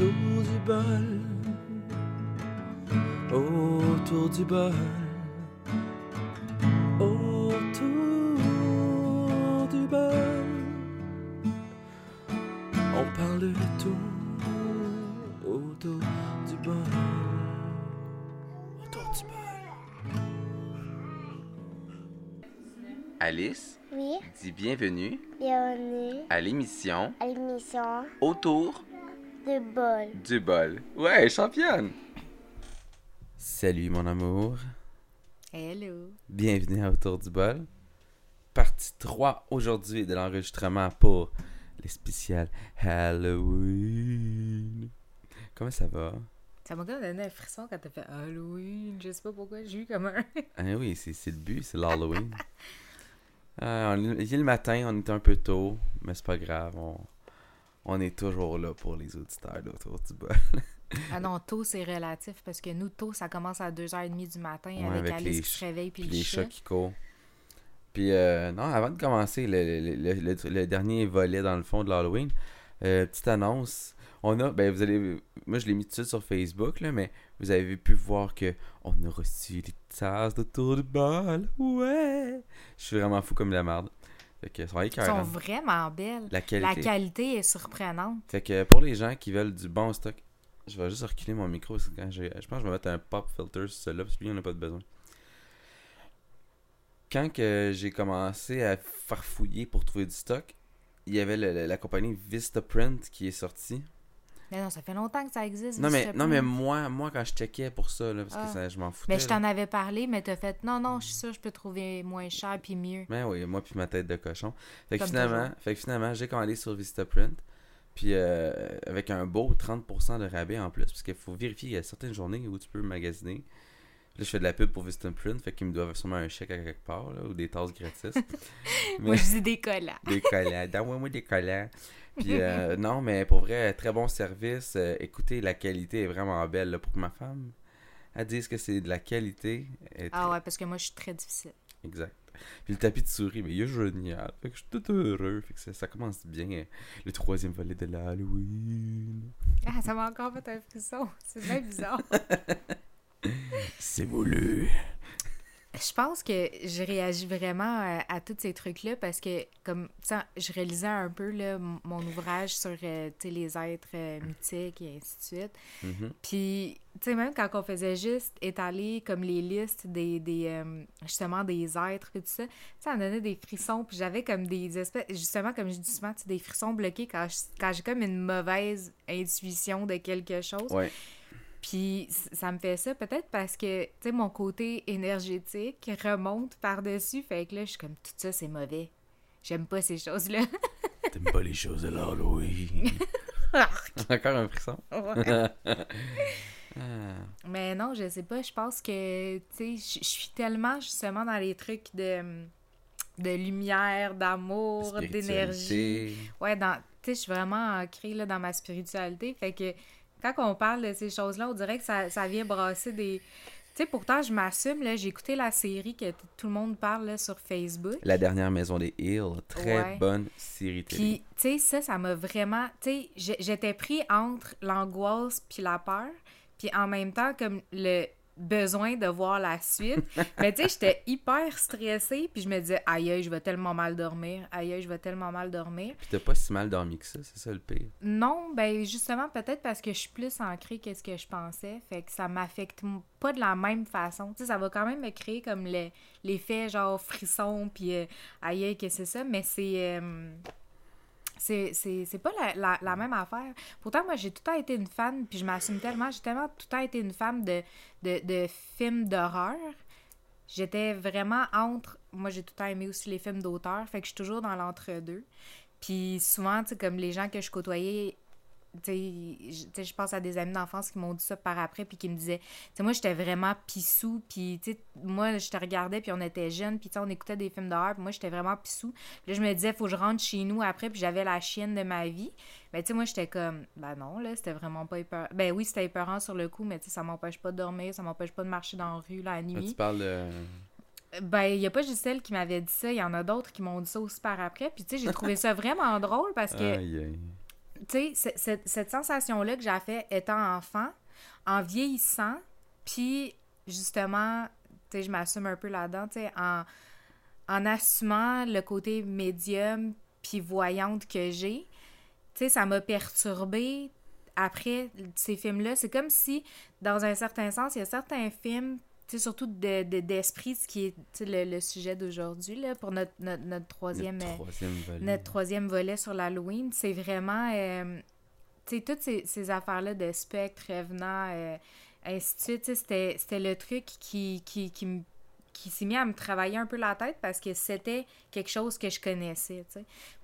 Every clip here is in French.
autour du bol, autour du bol, autour du bol. On parle de tout autour du bol, autour du bol. Alice, Oui, dis bienvenue bienvenue à l'émission à l'émission Autour de bol. du bol. Ouais, championne! Salut mon amour, Hello. bienvenue à Autour du bol. Partie 3 aujourd'hui de l'enregistrement pour les spéciales Halloween. Comment ça va? Ça m'a comme donné un frisson quand t'as fait Halloween. Je sais pas pourquoi, j'ai eu comme un. Ah oui, c'est c'est le but, c'est l'Halloween. Ah, on est- il est le matin, on est un peu tôt, mais c'est pas grave, on, on est toujours là pour les auditeurs d'Autour du bol. ah non, tôt c'est relatif parce que nous, tôt ça commence à 2h30 du matin Ouais, avec, avec Alice les qui se réveille puis Puis le les chat. chats qui courent. Puis, euh, non, avant de commencer le, le- le- le- le dernier volet dans le fond de l'Halloween, euh, petite annonce. On a, ben vous allez, moi je l'ai mis tout de suite sur Facebook, là, mais vous avez pu voir que on a reçu des tasses de tour de bol. Ouais! Je suis vraiment fou comme la merde. Fait que, être Elles sont vraiment belles. La La qualité. qualité est surprenante. Fait que pour les gens qui veulent du bon stock, je vais juste reculer mon micro quand j'ai- je pense que je vais mettre un pop filter sur celui-là parce que lui, on n'a pas de besoin. Quand que j'ai commencé à farfouiller pour trouver du stock, il y avait le- la compagnie Vistaprint qui est sortie. Mais non, ça fait longtemps que ça existe. Non mais, non mais moi, moi quand je checkais pour ça, là, parce Ah. que ça, je m'en foutais. Mais je t'en avais parlé, mais t'as fait non, non, je suis sûre que je peux trouver moins cher puis mieux. Ben oui, moi puis ma tête de cochon. Fait que Comme finalement, fait que finalement, j'ai commandé sur Vistaprint. Puis euh, avec un beau 30% de rabais en plus. Parce qu'il faut vérifier, il y a certaines journées où tu peux magasiner. Là, je fais de la pub pour Vistaprint, fait qu'ils me doivent sûrement un chèque à quelque part, là, ou des tasses gratis. Moi, je dis des collants. des collants. Donne-moi des collants. Puis euh, non, mais pour vrai, très bon service. Euh, écoutez, la qualité est vraiment belle. là, pour que ma femme, elle dise que c'est de la qualité. Ah ouais, parce que moi, je suis très difficile. Exact. Puis le tapis de souris, mais il est génial. Fait que je suis tout heureux. Fait que ça, ça commence bien. Le troisième volet de l'Halloween. Ah, ça m'a encore fait un frisson. C'est bien bizarre. C'est voulu. Je pense que je réagis vraiment euh, à, tous ces trucs-là parce que, comme, tu sais, je réalisais un peu là, mon ouvrage sur euh, tu sais, les êtres euh, mythiques et ainsi de suite. Mhm. Puis, tu sais, même quand on faisait juste étaler comme les listes des, des euh, justement, des êtres et tout ça, ça me donnait des frissons. Puis j'avais comme des espèces, justement, comme je dis souvent, tu sais, des frissons bloqués quand je- quand j'ai comme une mauvaise intuition de quelque chose. Ouais. Puis ça me fait ça peut-être parce que, tu sais, mon côté énergétique remonte par-dessus. Fait que là, je suis comme, tout ça, c'est mauvais. J'aime pas ces choses-là. T'aimes pas les choses de l'Halloween. Encore un frisson. Ah. Mais non, je sais pas. Je pense que, tu sais, je- suis tellement justement dans les trucs de, de lumière, d'amour, d'énergie. Ouais, dans, tu sais, je suis vraiment ancrée là, dans ma spiritualité. Fait que quand on parle de ces choses-là, on dirait que ça, ça vient brasser des. Tu sais, pourtant, je m'assume, là, j'ai écouté la série que tout le monde parle là, sur Facebook. La dernière maison des Hills. Très Ouais. bonne série télé. Puis, tu sais, ça, ça m'a vraiment. Tu sais, j'étais pris entre l'angoisse puis la peur, puis en même temps, comme le besoin de voir la suite. Mais tu sais, j'étais hyper stressée, puis je me disais, aïe, je vais tellement mal dormir. Aïe, je vais tellement mal dormir. Puis t'as pas si mal dormi que ça, c'est ça le pire. Non, ben justement, peut-être parce que je suis plus ancrée que ce que je pensais. Fait que ça m'affecte pas de la même façon. Tu sais, ça va quand même me créer comme le- l'effet genre frisson, puis euh, aïe, aïe, que c'est ça, mais c'est. euh, c'est, pas la, la, la même affaire. Pourtant, moi, j'ai tout le temps été une fan, puis je m'assume tellement, j'ai tellement tout le temps été une fan de, de, de films d'horreur. J'étais vraiment entre. Moi, j'ai tout le temps aimé aussi les films d'auteur, fait que je suis toujours dans l'entre-deux. Puis souvent, tu comme les gens que je côtoyais, je- tu sais, je pense à des amis d'enfance qui m'ont dit ça par après, puis qui me disaient, tu sais, moi, j'étais vraiment pissou, puis, tu sais, moi, je te regardais, puis on était jeunes, puis, tu sais, on écoutait des films d'horreur, puis moi, j'étais vraiment pissou. Puis là, je me disais, faut que je rentre chez nous après, puis j'avais la chienne de ma vie. Mais, tu sais, moi, j'étais comme, ben non, là, c'était vraiment pas épeurant. Ben oui, c'était épeurant sur le coup, mais, tu sais, ça m'empêche pas de dormir, ça m'empêche pas de marcher dans la rue, la Là, nuit. tu parles de. Ben, il n'y a pas juste celle qui m'avait dit ça, il y en a d'autres qui m'ont dit ça aussi par après. Puis, tu sais, j'ai trouvé ça vraiment drôle parce que Aïe, aïe. Tu sais, ce- cette, sensation-là que j'avais étant enfant, en vieillissant, puis justement, tu sais, je m'assume un peu là-dedans, tu sais, en, en assumant le côté médium puis voyante que j'ai, tu sais, ça m'a perturbée après ces films-là. C'est comme si, dans un certain sens, il y a certains films, sais, surtout de, de- d'esprit, ce qui est le, le sujet d'aujourd'hui, là, pour notre, notre, notre troisième... Euh, troisième volet. notre troisième volet sur l'Halloween, c'est vraiment, euh, tu sais, toutes ces, ces affaires-là de spectre, revenant, euh, ainsi de suite, c'était, c'était le truc qui, qui, qui, me- qui s'est mis à me travailler un peu la tête parce que c'était quelque chose que je connaissais.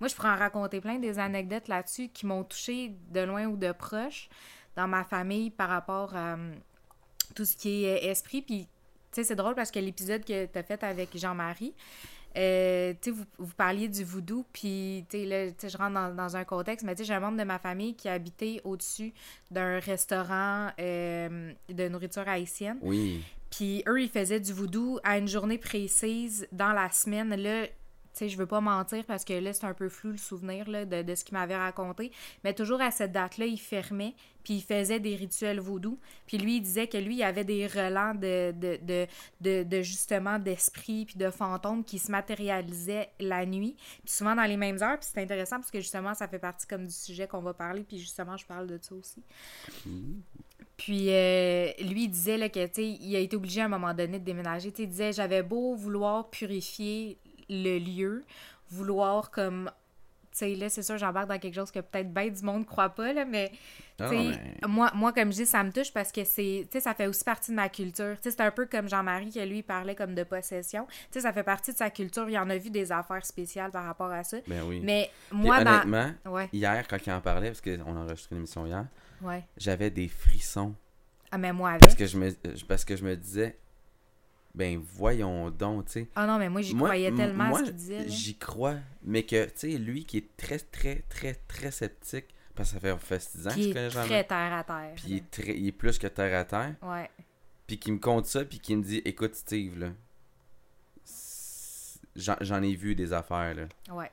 Moi, je pourrais en raconter plein des anecdotes là-dessus qui m'ont touché de loin ou de proche dans ma famille par rapport à euh, tout ce qui est esprit, puis tu sais, c'est drôle parce que l'épisode que tu as fait avec Jean-Marie, euh, tu sais, vous, vous parliez du voodoo, puis, tu sais, là, je rentre dans, dans un contexte, mais tu sais, j'ai un membre de ma famille qui habitait au-dessus d'un restaurant euh, de nourriture haïtienne. Oui. Puis eux, ils faisaient du voodoo à une journée précise dans la semaine. Là, sais, je veux pas mentir parce que là, c'est un peu flou le souvenir de, ce qu'il m'avait raconté. Mais toujours à cette date-là, il fermait, puis il faisait des rituels vaudou. Puis lui, il disait que lui, il avait des relents de, de, de, justement d'esprits puis de fantômes qui se matérialisaient la nuit. Puis souvent dans les mêmes heures. Puis c'est intéressant parce que justement, ça fait partie comme du sujet qu'on va parler. Puis justement, je parle de ça aussi. Puis euh, lui, il disait là, que, il a été obligé à un moment donné de déménager. Il disait, j'avais beau vouloir purifier le lieu, vouloir comme... Tu sais, là, c'est sûr, j'embarque dans quelque chose que peut-être ben du monde croit pas, là, mais... Ah, tu sais, non, mais- moi, moi, comme je dis, ça me touche parce que c'est, tu sais, ça fait aussi partie de ma culture. Tu sais, c'est un peu comme Jean-Marie qui, lui, parlait comme de possession. Tu sais, ça fait partie de sa culture. Il en a vu des affaires spéciales par rapport à ça. Ben oui. Mais Puis moi, dans... honnêtement, Ouais, hier, quand il en parlait, parce qu'on a enregistré une émission hier, ouais. j'avais des frissons. Ah, mais moi, Parce avec. que je me, parce que je me disais, ben voyons donc, tu sais. Ah non, mais moi, j'y croyais tellement à moi, ce qu'il disait. J'y crois, mais que, tu sais, lui qui est très, très, très, très sceptique, parce que ça fait, fait 6 ans que je est connais Jean-Marc, très terre à terre. puis il est, très, il est plus que terre à terre. Ouais. puis qui me compte ça, puis qui me dit, écoute Steve, là, j'en j'en ai vu des affaires, là. Ouais.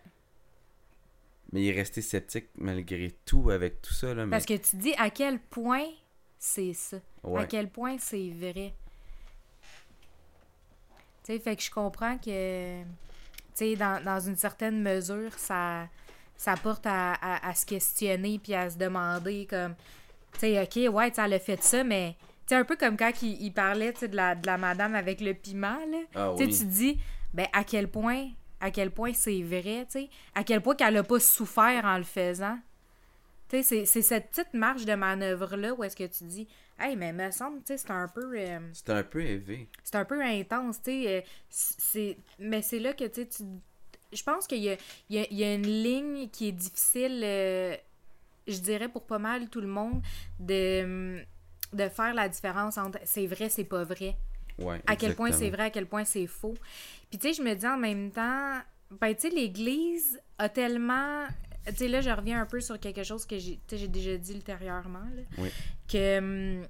Mais il est resté sceptique malgré tout avec tout ça, là. Mais, Parce que tu dis à quel point c'est ça. À ouais. quel point c'est vrai. Tu sais, fait que je comprends que, tu sais, dans, dans une certaine mesure, ça, ça porte à, à, à se questionner puis à se demander comme, tu sais, OK, ouais, elle a fait ça, mais, sais, un peu comme quand il, il parlait, de la, de la madame avec le piment, là. Ah Tu oui. dis, ben, à quel point, à quel point c'est vrai, tu sais, à quel point qu'elle a pas souffert en le faisant? Tu sais, c'est- c'est cette petite marge de manœuvre-là où est-ce que tu dis, hey, mais me semble, tu sais, c'est un peu. euh, C'était un peu élevé. c'est un peu intense, tu sais. euh, c'est... Mais c'est là que, tu sais. Je pense qu'il y a, y, a, y a une ligne qui est difficile, euh, je dirais, pour pas mal tout le monde, de, de faire la différence entre c'est vrai, c'est pas vrai. Ouais, À quel point c'est vrai, à quel point c'est faux. Puis, tu sais, je me dis en même temps, ben, tu sais, l'Église a tellement. Tu sais, là, je reviens un peu sur quelque chose que j'ai déjà dit ultérieurement, là, Oui. que. hum,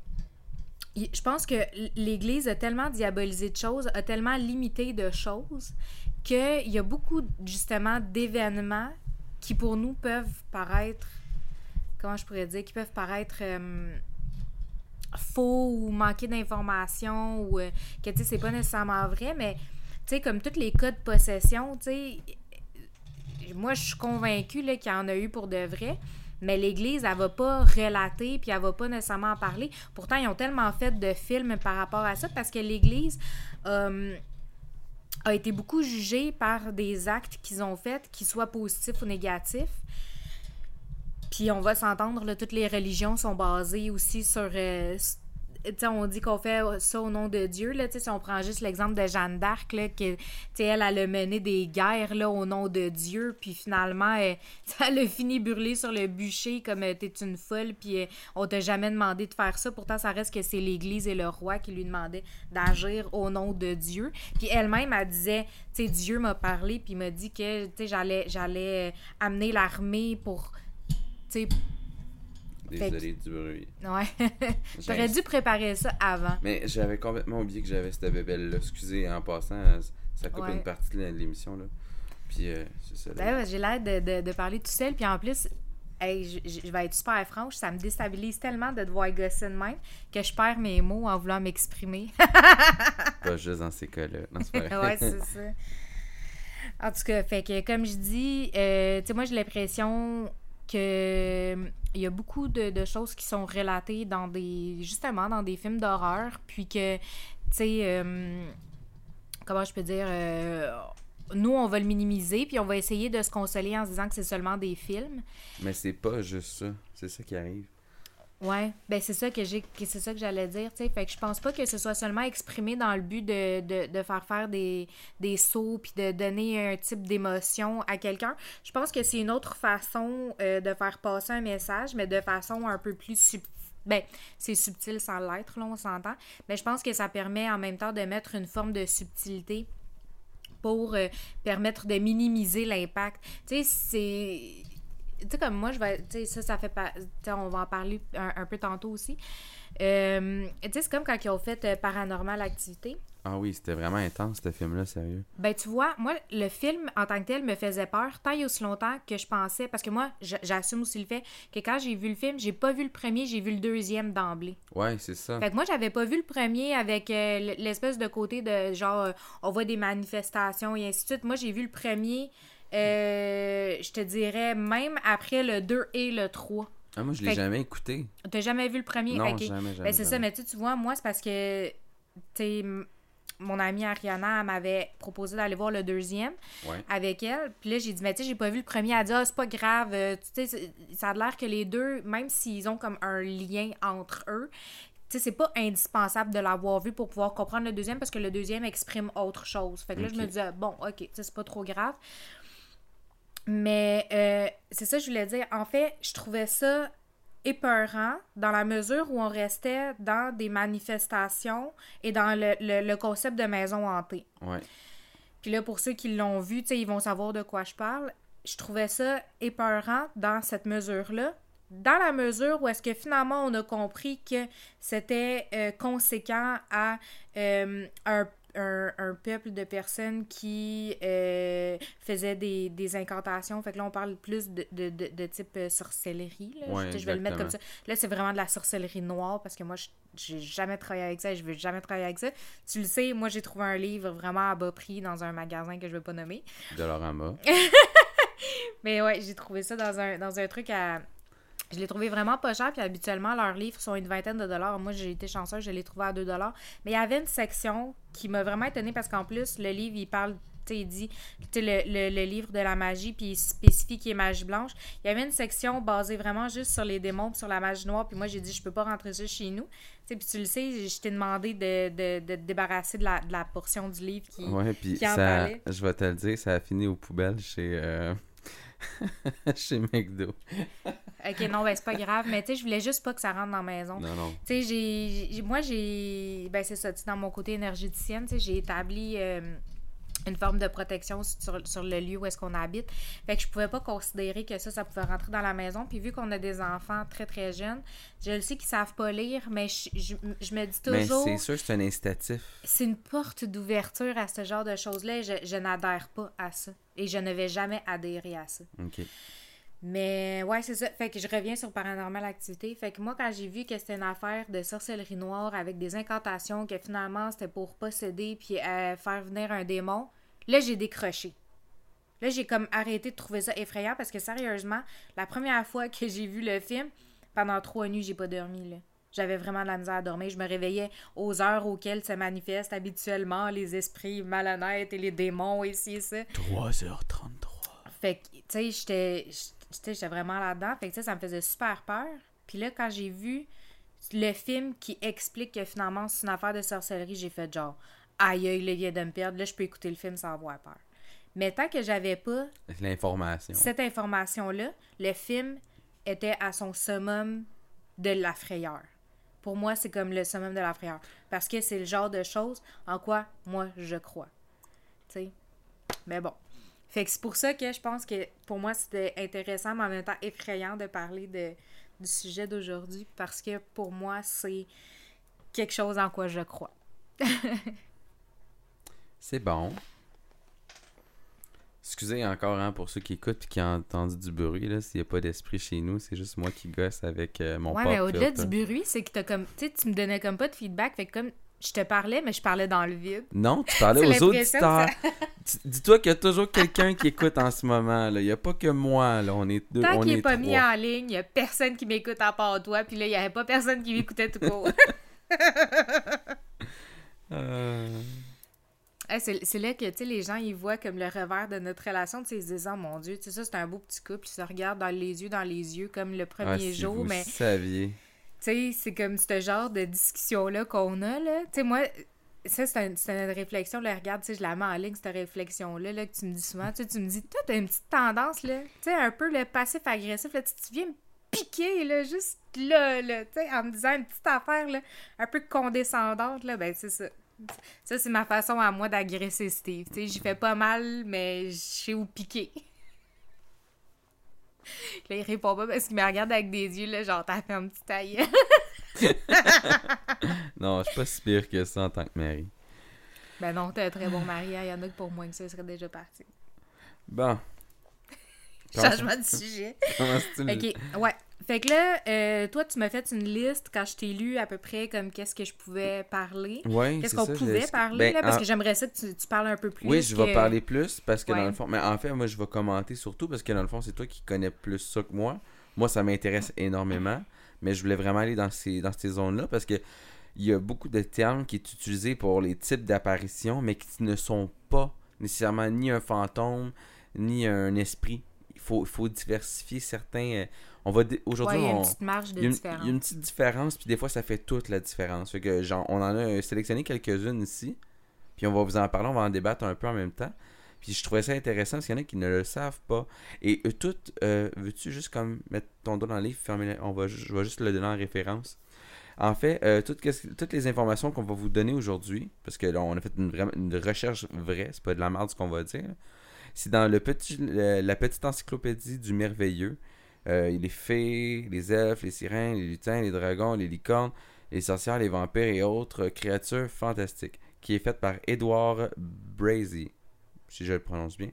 je pense que l'Église a tellement diabolisé de choses, a tellement limité de choses, qu'il y a beaucoup, justement, d'événements qui, pour nous, peuvent paraître. Comment je pourrais dire Qui peuvent paraître. hum, faux ou manquer d'informations ou euh, que tu sais c'est pas nécessairement vrai mais tu sais comme tous les cas de possession tu sais moi je suis convaincue qu'il y en a eu pour de vrai mais l'Église, elle va pas relater, puis elle va pas nécessairement en parler. Pourtant, ils ont tellement fait de films par rapport à ça, parce que l'Église euh, a été beaucoup jugée par des actes qu'ils ont faits, qu'ils soient positifs ou négatifs. Puis on va s'entendre, toutes les religions sont basées aussi sur... euh, on dit qu'on fait ça au nom de Dieu. Là, si on prend juste l'exemple de Jeanne d'Arc, elle, elle a mené des guerres au nom de Dieu, puis finalement, elle, elle a fini brûlée sur le bûcher comme euh, t'es une folle, puis euh, on t'a jamais demandé de faire ça. Pourtant, ça reste que c'est l'Église et le roi qui lui demandaient d'agir au nom de Dieu. Puis elle-même, elle disait, tu Dieu m'a parlé, puis m'a dit que, j'allais, j'allais euh, amener l'armée pour, Désolé du bruit. ouais. J'aurais dû préparer ça avant. Mais j'avais complètement oublié que j'avais cette bébelle-là. Excusez, en passant, ça coupe Ouais. une partie de l'émission, là. Puis, euh, c'est ça. là. Ben ouais, j'ai l'air de, de, de parler tout seul. Puis en plus, hey, je, vais être super franche, ça me déstabilise tellement de devoir gosser de même que je perds mes mots en voulant m'exprimer. Pas juste dans ces cas-là. Ouais, c'est ça. En tout cas, fait que comme je dis, euh, tu sais, moi j'ai l'impression que il y a beaucoup de, de choses qui sont relatées dans des justement dans des films d'horreur, puis que tu sais euh, comment je peux dire euh, nous on va le minimiser puis on va essayer de se consoler en se disant que c'est seulement des films. Mais c'est pas juste ça. C'est ça qui arrive. Ouais, ben c'est ça que j'ai c'est ça que j'allais dire, tu sais, fait que je pense pas que ce soit seulement exprimé dans le but de, de, de faire faire des, des sauts puis de donner un type d'émotion à quelqu'un. Je pense que c'est une autre façon euh, de faire passer un message, mais de façon un peu plus subtile. Ben, c'est subtil sans l'être, là, on s'entend. Mais je pense que ça permet en même temps de mettre une forme de subtilité pour euh, permettre de minimiser l'impact. Tu sais, c'est. Tu sais, comme moi, je vais. Tu sais, ça, ça fait pas. Tu sais, on va en parler un, un peu tantôt aussi. Euh, tu sais, c'est comme quand ils ont fait euh, Paranormal Activité. Ah oui, c'était vraiment intense, ce film-là, sérieux. Ben, tu vois, moi, le film en tant que tel me faisait peur tant et aussi longtemps que je pensais. Parce que moi, j'assume aussi le fait que quand j'ai vu le film, j'ai pas vu le premier, j'ai vu le deuxième d'emblée. Ouais, c'est ça. Fait que moi, j'avais pas vu le premier avec euh, l'espèce de côté de genre, on voit des manifestations et ainsi de suite. Moi, j'ai vu le premier, euh, je te dirais, même après le 2 et le 3. Ah, moi, je l'ai jamais écouté. T'as jamais vu le premier? Non, jamais, jamais. Ben, c'est ça, jamais. mais tu tu vois, moi, c'est parce que, tu mon amie Ariana m'avait proposé d'aller voir le deuxième Ouais. avec elle. Puis là, j'ai dit, mais tu sais, j'ai pas vu le premier. Elle a dit, ah, c'est pas grave. euh, Tu sais, ça a l'air que les deux, même s'ils ont comme un lien entre eux, tu sais, c'est pas indispensable de l'avoir vu pour pouvoir comprendre le deuxième parce que le deuxième exprime autre chose. Fait que là, je me disais, bon, ok, tu sais, c'est pas trop grave. Mais euh, c'est ça que je voulais dire. En fait, je trouvais ça épeurant dans la mesure où on restait dans des manifestations et dans le, le- le concept de maison hantée. Ouais. Puis là, pour ceux qui l'ont vu, tu sais, ils vont savoir de quoi je parle. Je trouvais ça épeurant dans cette mesure-là. Dans la mesure où est-ce que finalement on a compris que c'était euh, conséquent à euh, un, un- un peuple de personnes qui euh, faisaient des, des incantations. Fait que là, on parle plus de, de, de, de type euh, sorcellerie. Là. Ouais, je, je vais le mettre comme ça. Là, c'est vraiment de la sorcellerie noire parce que moi, je- j'ai jamais travaillé avec ça et je veux jamais travailler avec ça. Tu le sais, moi, j'ai trouvé un livre vraiment à bas prix dans un magasin que je vais pas nommer. Dolorama. Mais ouais, j'ai trouvé ça dans un, dans un truc à. Je l'ai trouvé vraiment pas cher, puis habituellement, leurs livres sont une vingtaine de dollars. Moi, j'ai été chanceuse, je l'ai trouvé à 2 dollars. Mais il y avait une section qui m'a vraiment étonnée parce qu'en plus, le livre, il parle, tu sais, il dit, tu sais, le, le, le livre de la magie, puis il spécifie qu'il est magie blanche. Il y avait une section basée vraiment juste sur les démons, puis sur la magie noire, puis moi, j'ai dit, je peux pas rentrer ça chez nous. Tu sais, puis tu le sais, je t'ai demandé de, de, de te débarrasser de la, de la portion du livre qui. Ouais, puis qui en ça, parlait. je vais te le dire, ça a fini aux poubelles chez, euh, chez McDo. Ok, non, ben c'est pas grave, mais tu sais, je voulais juste pas que ça rentre dans la maison. Non, non. Tu sais, j'ai, moi, j'ai. Ben, c'est ça, tu sais, dans mon côté énergéticienne, tu sais, j'ai établi euh, une forme de protection sur, sur le lieu où est-ce qu'on habite. Fait que je pouvais pas considérer que ça, ça pouvait rentrer dans la maison. Puis vu qu'on a des enfants très, très jeunes, je le sais qu'ils savent pas lire, mais je, je, je me dis Mais toujours. c'est sûr que c'est un incitatif. C'est une porte d'ouverture à ce genre de choses-là et je, je n'adhère pas à ça. Et je ne vais jamais adhérer à ça. OK. Mais ouais, c'est ça. Fait que je reviens sur Paranormal Activité. Fait que moi, quand j'ai vu que c'était une affaire de sorcellerie noire avec des incantations, que finalement c'était pour posséder puis euh, faire venir un démon, là j'ai décroché. Là j'ai comme arrêté de trouver ça effrayant parce que sérieusement, la première fois que j'ai vu le film, pendant trois nuits, j'ai pas dormi là. J'avais vraiment de la misère à dormir. Je me réveillais aux heures auxquelles se manifestent habituellement les esprits malhonnêtes et les démons et ci et ça. 3h33. Fait que, tu sais, j'étais j'étais- vraiment là-dedans. Fait que, sais, ça me faisait super peur. Puis là, quand j'ai vu le film qui explique que finalement, c'est une affaire de sorcellerie, j'ai fait genre, aïe, aïe, le vient de me perdre. Là, je peux écouter le film sans avoir peur. Mais tant que j'avais pas L'information. cette information-là, le film était à son summum de la frayeur. Pour moi, c'est comme le summum de la frayeur. Parce que c'est le genre de choses en quoi moi je crois. Tu sais? Mais bon. Fait que c'est pour ça que je pense que pour moi c'était intéressant, mais en même temps effrayant de parler de, du sujet d'aujourd'hui. Parce que pour moi, c'est quelque chose en quoi je crois. C'est bon. Excusez encore hein, pour ceux qui écoutent et qui ont entendu du bruit, là, s'il n'y a pas d'esprit chez nous, c'est juste moi qui gosse avec euh, mon Ouais, mais au-delà du bruit, c'est que t'as comme. Tu sais, tu me donnais comme pas de feedback. Fait que comme je te parlais, mais je parlais dans le vide. Non, tu parlais aux auditeurs. Dis-toi qu'il y a toujours quelqu'un qui écoute en ce moment. là. Il n'y a pas que moi. Là. On est deux. Tant qu'il est est pas trois. mis en ligne, il y a personne qui m'écoute à part toi. Puis là, il y avait pas personne qui m'écoutait tout court. Euh, Hey, c'est là que les gens ils voient comme le revers de notre relation. Ils se disent Oh mon Dieu, tu sais, ça c'est un beau petit couple. Ils se regardent dans les yeux, dans les yeux, comme le premier ah, si jour. vous Mais saviez. Sais, c'est comme ce genre de discussion-là qu'on a. là. Tu sais, moi, ça c'est un- c'est une réflexion. Là, regarde, tu sais, je la mets en ligne, cette réflexion-là là, que tu me dis souvent. Tu me dis, toi, t'as une petite tendance, là. Tu sais, un peu le passif-agressif. Là, tu, tu viens me piquer, là, juste là, là. Tu sais, en me disant une petite affaire, là, un peu condescendante, là. Ben, c'est ça. Ça, c'est ma façon à moi d'agresser Steve. Tu sais, j'y fais pas mal, mais je sais où piquer. Là, il répond pas parce qu'il me regarde avec des yeux, là, genre, t'as fait un petit taille. Non, je suis pas si pire que ça en tant que mari. ben non, t'es un très bon mari. hein. Il y en a que pour moins que ça, serait déjà parti. Bon. Changement de sujet. comment Ok, ouais. Fait que là, euh, toi, tu m'as fait une liste quand je t'ai lu à peu près comme qu'est-ce que je pouvais parler. Ouais, Qu'est-ce qu'on pouvait parler, Ben, là, parce en- que j'aimerais ça que tu, tu parles un peu plus. Oui, je vais parler plus parce que dans le fond, mais en fait, moi je vais commenter surtout parce que dans le fond, c'est toi qui connais plus ça que moi. Moi, ça m'intéresse énormément, mais je voulais vraiment aller dans ces dans ces zones-là parce que il y a beaucoup de termes qui sont utilisés pour les types d'apparitions, mais qui ne sont pas nécessairement ni un fantôme ni un esprit. Il faut il faut diversifier certains. euh, On va Ouais, aujourd'hui il y a une on petite marge de il y, a une, différence. il y a une petite différence, puis des fois, ça fait toute la différence. Fait que, genre, on en a sélectionné quelques-unes ici, puis on va vous en parler, on va en débattre un peu en même temps. Puis je trouvais ça intéressant parce qu'il y en a qui ne le savent pas. Et eux toutes, euh, veux-tu juste comme mettre ton doigt dans le livre, fermer on va, je vais juste le donner en référence. En fait, euh, toutes, toutes les informations qu'on va vous donner aujourd'hui, parce que là, on a fait une, une recherche vraie, c'est pas de la merde ce qu'on va dire. C'est dans le petit, la petite encyclopédie du merveilleux. Euh, les fées, les elfes, les sirènes, les lutins, les dragons, les licornes, les sorcières, les vampires et autres créatures fantastiques, qui est faite par Edward Brazy, si je le prononce bien.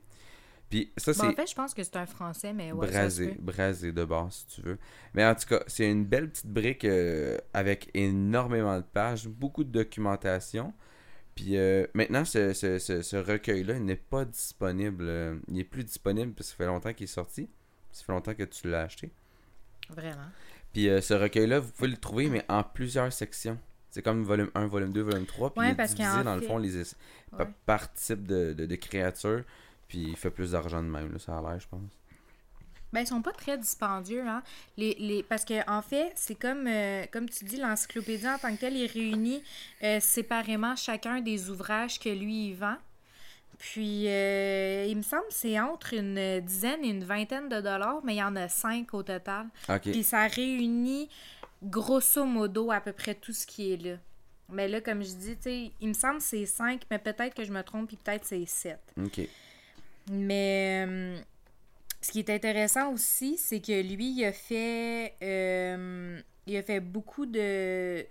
Puis ça, Bon, en fait, je pense que c'est un français, mais ouais, brasé, brasé de base, si tu veux. Mais en tout cas, c'est une belle petite brique euh, avec énormément de pages, beaucoup de documentation. Puis euh, maintenant, ce, ce- ce- ce recueil-là il n'est pas disponible. euh, il n'est plus disponible parce que ça fait longtemps qu'il est sorti. Ça fait longtemps que tu l'as acheté. Vraiment. Puis euh, ce recueil-là, vous pouvez le trouver, mais en plusieurs sections. C'est comme volume 1, volume 2, volume 3. Puis Ouais, il est parce divisé dans le fond les Ouais. par type de, de, de créature. Puis il fait plus d'argent de même, là, ça a l'air, je pense. Ben, ils sont pas très dispendieux, hein. Les, les... Parce que, en fait, c'est comme, euh, comme tu dis, l'encyclopédie en tant que telle, il réunit euh, séparément chacun des ouvrages que lui, il vend. Puis, euh, il me semble que c'est entre une dizaine et une vingtaine de dollars, mais il y en a cinq au total. Ok. Puis, ça réunit grosso modo à peu près tout ce qui est là. Mais là, comme je dis, tu sais, il me semble que c'est cinq, mais peut-être que je me trompe, puis peut-être c'est sept. Ok. Mais ce qui est intéressant aussi, c'est que lui, il a fait, euh, il a fait beaucoup de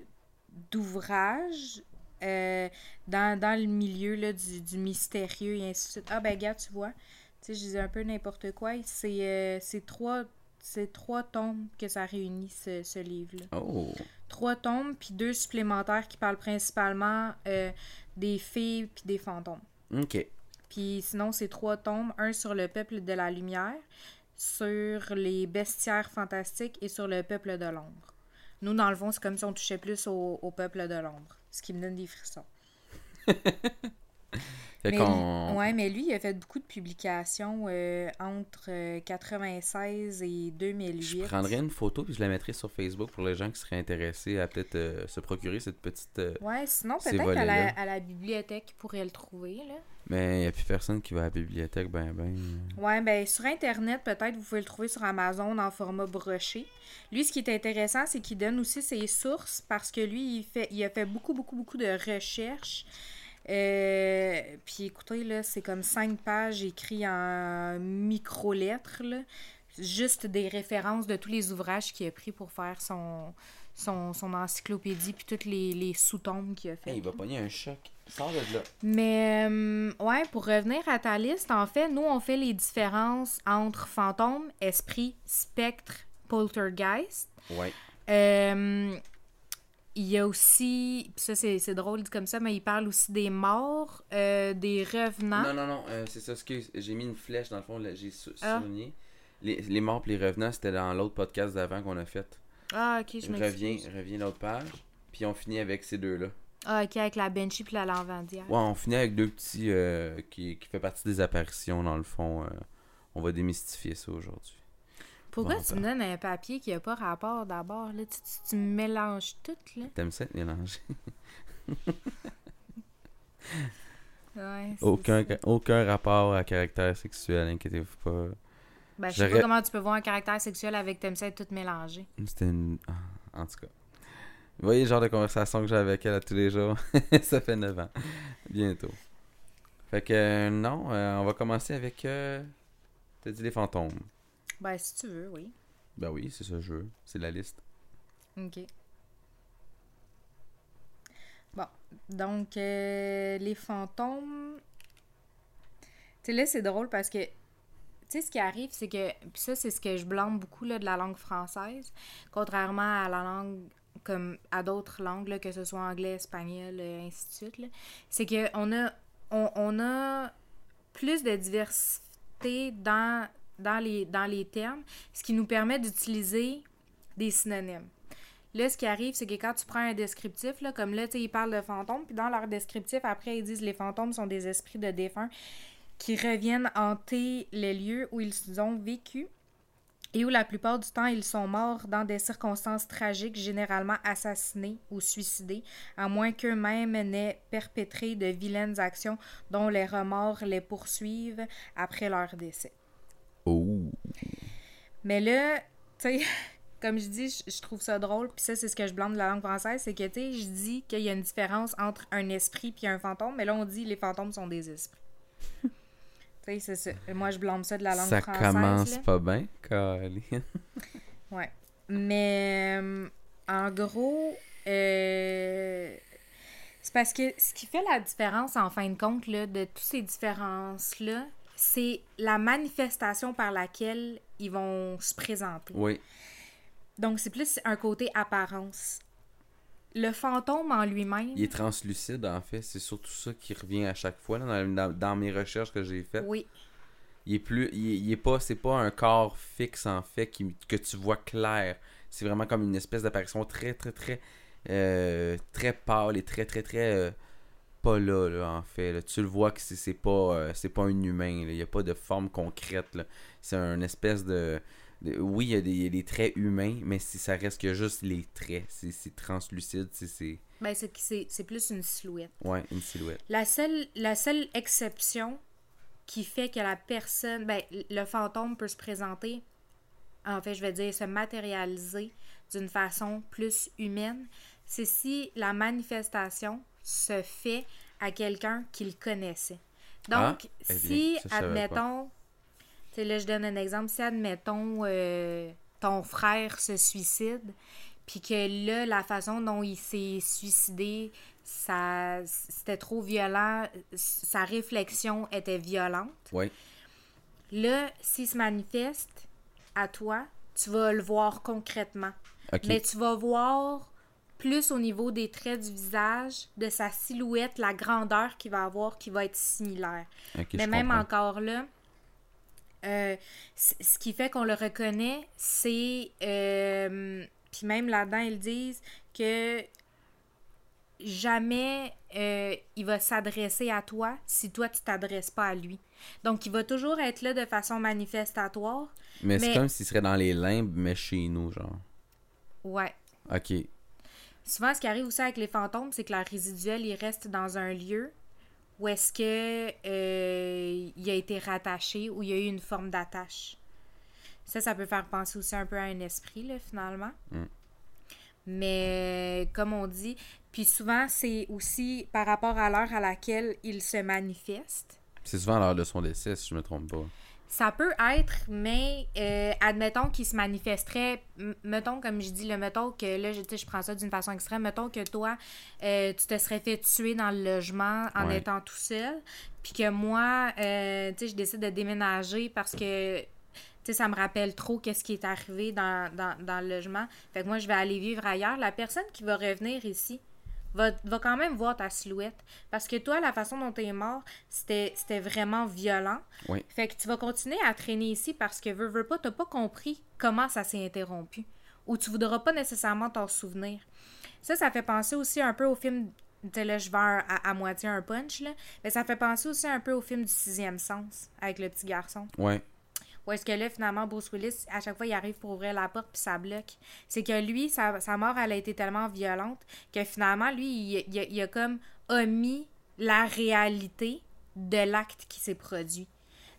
d'ouvrages euh, dans, dans le milieu là, du, du mystérieux et ainsi de suite. Ah ben gars, tu vois, tu sais, je disais un peu n'importe quoi. C'est euh, trois, c'est trois tomes que ça réunit, ce, ce livre-là. Oh. Trois tomes, puis deux supplémentaires qui parlent principalement euh, des fées puis des fantômes. Ok. Puis sinon, c'est trois tomes, un sur le peuple de la lumière, sur les bestiaires fantastiques et sur le peuple de l'ombre. Nous, dans le fond, c'est comme si on touchait plus au, au peuple de l'ombre, ce qui me donne des frissons. Mais lui, ouais, mais lui, il a fait beaucoup de publications euh, entre euh, 96 et 2008. Je prendrais une photo puis je la mettrai sur Facebook pour les gens qui seraient intéressés à peut-être euh, se procurer cette petite. euh, Ouais, sinon, peut-être volets-là. à la bibliothèque, ils pourraient le trouver, là. Mais il n'y a plus personne qui va à la bibliothèque, ben ben. Ouais, ben sur Internet, peut-être vous pouvez le trouver sur Amazon en format broché. Lui, ce qui est intéressant, c'est qu'il donne aussi ses sources parce que lui, il, fait, il a fait beaucoup, beaucoup, beaucoup de recherches. Euh, puis écoutez, là, c'est comme cinq pages écrites en micro-lettres. Juste des références de tous les ouvrages qu'il a pris pour faire son, son, son encyclopédie, puis toutes les, les sous-tomes qu'il a fait. Hey, il va pogner un choc. Sors de là. Mais, euh, ouais, pour revenir à ta liste, en fait, nous, on fait les différences entre fantôme, esprit, spectre, poltergeist. Ouais. Euh, il y a aussi, pis ça c'est drôle dit comme ça, mais il parle aussi des morts, euh, des revenants. Non, non, non, euh, c'est ça, excuse. J'ai mis une flèche dans le fond, j'ai sou- Ah. souligné. Les, les morts pis les revenants, c'était dans l'autre podcast d'avant qu'on a fait. Ah, ok, je Reviens, m'excuse. reviens l'autre page. Puis on finit avec ces deux-là. Ah, ok, avec la Banshee puis la Lanvandière. Ouais, on finit avec deux petits euh, qui, qui fait partie des apparitions dans le fond. euh, on va démystifier ça aujourd'hui. Pourquoi Bon, tu me donnes un papier qui a pas rapport d'abord? Là, tu, tu, tu mélanges tout, là. T'aimes ça être mélangé? Ouais, Aucun, ça. aucun rapport à caractère sexuel, inquiétez-vous pas. Ben, je sais pas comment tu peux voir un caractère sexuel avec t'aimes ça tout mélangé. C'était une. ah, En tout cas. Vous voyez le genre de conversation que j'ai avec elle à tous les jours? ça fait 9 ans. Bientôt. Fait que euh, non, euh, on va commencer avec. Euh... T'as dit les fantômes. Ben, si tu veux, oui. Ben oui, c'est le jeu. C'est la liste. OK. Bon, donc euh, les fantômes. Tu sais, là, c'est drôle parce que. Tu sais, ce qui arrive, c'est que. Puis ça, c'est ce que je blâme beaucoup là, de la langue française. Contrairement à la langue. Comme à d'autres langues, que ce soit anglais, espagnol, euh, ainsi de suite. C'est qu'on a. On, a plus de diversité dans, les, termes, ce qui nous permet d'utiliser des synonymes. Là, ce qui arrive, c'est que quand tu prends un descriptif, comme là, tu ils parlent de fantômes, puis dans leur descriptif, après, ils disent les fantômes sont des esprits de défunts qui reviennent hanter les lieux où ils ont vécu et où la plupart du temps, ils sont morts dans des circonstances tragiques, généralement assassinés ou suicidés, à moins qu'eux-mêmes n'aient perpétré de vilaines actions dont les remords les poursuivent après leur décès. Oh. Mais là, tu sais, comme je dis, je, trouve ça drôle, puis ça, c'est ce que je blâme de la langue française, c'est que, tu sais, je dis qu'il y a une différence entre un esprit puis un fantôme, mais là, on dit les fantômes sont des esprits. tu sais, c'est ça. Moi, je blâme ça de la langue Ça française. commence là. pas bien, Colin. Ouais. Mais, euh, en gros, euh, c'est parce que ce qui fait la différence, en fin de compte, là, de toutes ces différences-là, c'est la manifestation par laquelle ils vont se présenter. oui. Donc, c'est plus un côté apparence. Le fantôme en lui-même, Il est translucide, en fait. C'est surtout ça qui revient à chaque fois là, dans, dans- dans mes recherches que j'ai faites. oui, Il est plus. Il, est- il est pas. C'est pas un corps fixe, en fait, qui, que tu vois clair. C'est vraiment comme une espèce d'apparition très, très, très. euh, très pâle et très, très, très. euh, pas là, là, en fait. là. Tu le vois que c'est pas, euh, c'est pas un humain. là. Il n'y a pas de forme concrète. C'est un espèce de- Oui, il y, a des, il y a des traits humains, mais si ça reste que juste les traits. C'est c'est translucide. c'est- C'est. ben c'est que c'est c'est plus une silhouette. Ouais, une silhouette. La seule, la seule exception qui fait que la personne, ben, le fantôme peut se présenter, en fait, je vais dire se matérialiser d'une façon plus humaine, c'est si la manifestation se fait à quelqu'un qu'il connaissait. Donc, Ah, eh bien, si, admettons, tu sais, là, je donne un exemple, si, admettons, euh, ton frère se suicide, puis que là, la façon dont il s'est suicidé, ça, c'était trop violent, sa réflexion était violente. Ouais. Là, s'il se manifeste à toi, tu vas le voir concrètement. Mais tu vas voir plus au niveau des traits du visage, de sa silhouette, la grandeur qu'il va avoir qui va être similaire. Mais même comprends. encore là, euh, ce qui fait qu'on le reconnaît, c'est. euh, Puis même là-dedans, ils disent que jamais euh, il va s'adresser à toi si toi tu t'adresses pas à lui. Donc il va toujours être là de façon manifestatoire. Mais, c'est mais- comme s'il serait dans les limbes, mais chez nous, genre. Ouais. Ok. Souvent, ce qui arrive aussi avec les fantômes, c'est que leur résiduel, il reste dans un lieu où est-ce que euh, il a été rattaché ou il y a eu une forme d'attache. Ça, ça peut faire penser aussi un peu à un esprit, là, finalement. Mm. Mais comme on dit, puis souvent, c'est aussi par rapport à l'heure à laquelle il se manifeste. C'est souvent à l'heure de son décès, si je me trompe pas. Ça peut être, mais euh, admettons qu'il se manifesterait, mettons comme je dis, le mettons que là, je, je prends ça d'une façon extrême, mettons que toi, euh, tu te serais fait tuer dans le logement en Ouais. étant tout seul, puis que moi, euh, tu sais, je décide de déménager parce que, tu sais, ça me rappelle trop qu'est-ce qui est arrivé dans, dans, dans le logement. Fait que moi, je vais aller vivre ailleurs. La personne qui va revenir ici, va, va quand même voir ta silhouette. Parce que toi, la façon dont tu es mort, c'était vraiment violent. Oui. Fait que tu vas continuer à traîner ici parce que veux, veux pas, t'as pas compris comment ça s'est interrompu. Ou tu voudras pas nécessairement t'en souvenir. Ça, ça fait penser aussi un peu au film. tu sais, Là, je vais un- à, à moitié un punch, là. Mais ça fait penser aussi un peu au film du sixième sens avec le petit garçon. Ouais. Où est-ce que là, finalement, Bruce Willis, à chaque fois, il arrive pour ouvrir la porte puis ça bloque. C'est que lui, sa, sa mort, elle a été tellement violente que finalement, lui, il, il a, il a comme omis la réalité de l'acte qui s'est produit.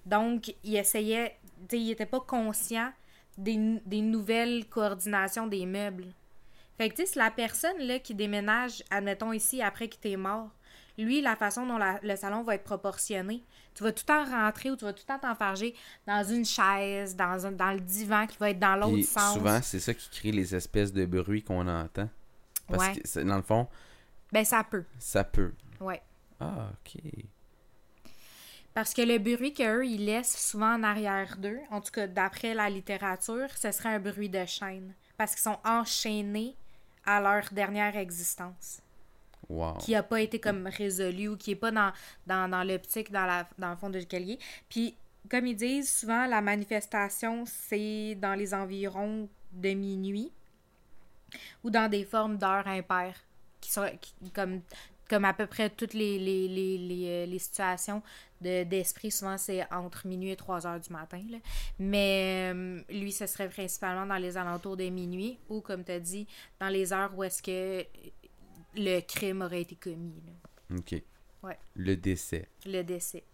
Donc, il essayait, tu il était pas conscient des, des nouvelles coordinations des meubles. Fait que, tu sais, la personne, là, qui déménage, admettons ici, après qu'il t'est mort, lui, la façon dont la- le salon va être proportionné, tu vas tout le temps rentrer ou tu vas tout le temps t'enfarger dans une chaise, dans, un, dans le divan qui va être dans l'autre sens. souvent, c'est ça qui crée les espèces de bruits qu'on entend. Parce Ouais. que, dans le fond, Ben, ça peut. ça peut. Ouais. Ah, ok. Parce que le bruit qu'eux, ils laissent souvent en arrière d'eux, en tout cas d'après la littérature, ce serait un bruit de chaîne. Parce qu'ils sont enchaînés à leur dernière existence. Qui n'a pas été comme résolu ou qui n'est pas dans, dans, dans l'optique, dans, dans le fond de l'escalier. Puis, comme ils disent, souvent la manifestation, c'est dans les environs de minuit ou dans des formes d'heures impaires. Qui sont comme, comme à peu près toutes les, les, les, les, euh, les situations de, d'esprit, souvent c'est entre minuit et 3 heures du matin. là. Mais euh, lui, ce serait principalement dans les alentours de minuit ou, comme tu as dit, dans les heures où est-ce que le crime aurait été commis. là. Ok. Ouais. Le décès. Le décès.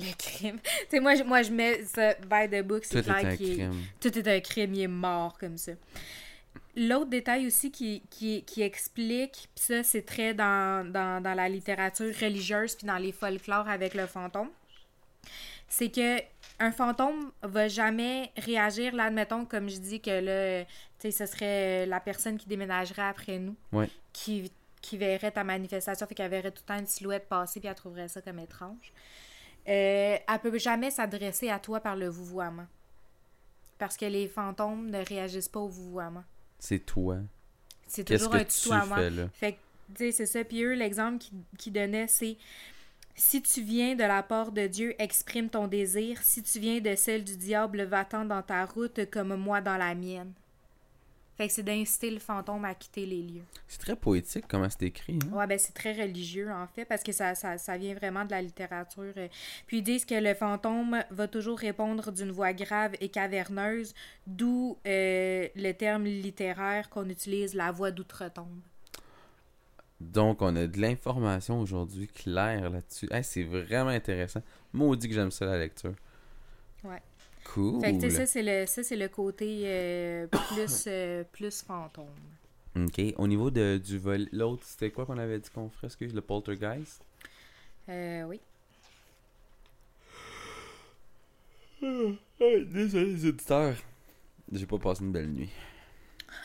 Le crime. tu sais, moi, je- moi, je mets ça by the book, Tout c'est est clair un qu'il est- crime. tout est un crime, il est mort comme ça. L'autre détail aussi qui, qui, qui explique, puis ça c'est très dans, dans, dans la littérature religieuse puis dans les folklores avec le fantôme, c'est que un fantôme va jamais réagir, là, admettons, comme je dis que là, tu sais, ce serait la personne qui déménagerait après nous, Ouais. Qui, qui verrait ta manifestation, fait qu'elle verrait tout le temps une silhouette passer puis elle trouverait ça comme étrange. Euh, elle peut jamais s'adresser à toi par le vouvoiement. Parce que les fantômes ne réagissent pas au vouvoiement. C'est toi. C'est toujours un tu tutoiement. fais là? Fait que, tu sais, c'est ça. Puis eux, l'exemple qu'ils qu'ils donnaient, c'est si tu viens de la part de Dieu, exprime ton désir. Si tu viens de celle du diable, va-t'en dans ta route comme moi dans la mienne. Fait que c'est d'inciter le fantôme à quitter les lieux. C'est très poétique comment c'est écrit. Hein? Ouais, ben c'est très religieux en fait, parce que ça, ça, ça vient vraiment de la littérature. euh. Puis ils disent que le fantôme va toujours répondre d'une voix grave et caverneuse, d'où euh, le terme littéraire qu'on utilise, la voix d'outre-tombe. Donc, on a de l'information aujourd'hui claire là-dessus. Hey, c'est vraiment intéressant. Maudit que j'aime ça, la lecture. Ouais. Cool. Fait que ça, c'est le, ça, c'est le côté euh, plus, euh, plus fantôme. Ok. Au niveau de, du vol, l'autre, c'était quoi qu'on avait dit qu'on ferait, excuse, le poltergeist? Euh, oui. Désolé, les auditeurs. J'ai pas passé une belle nuit.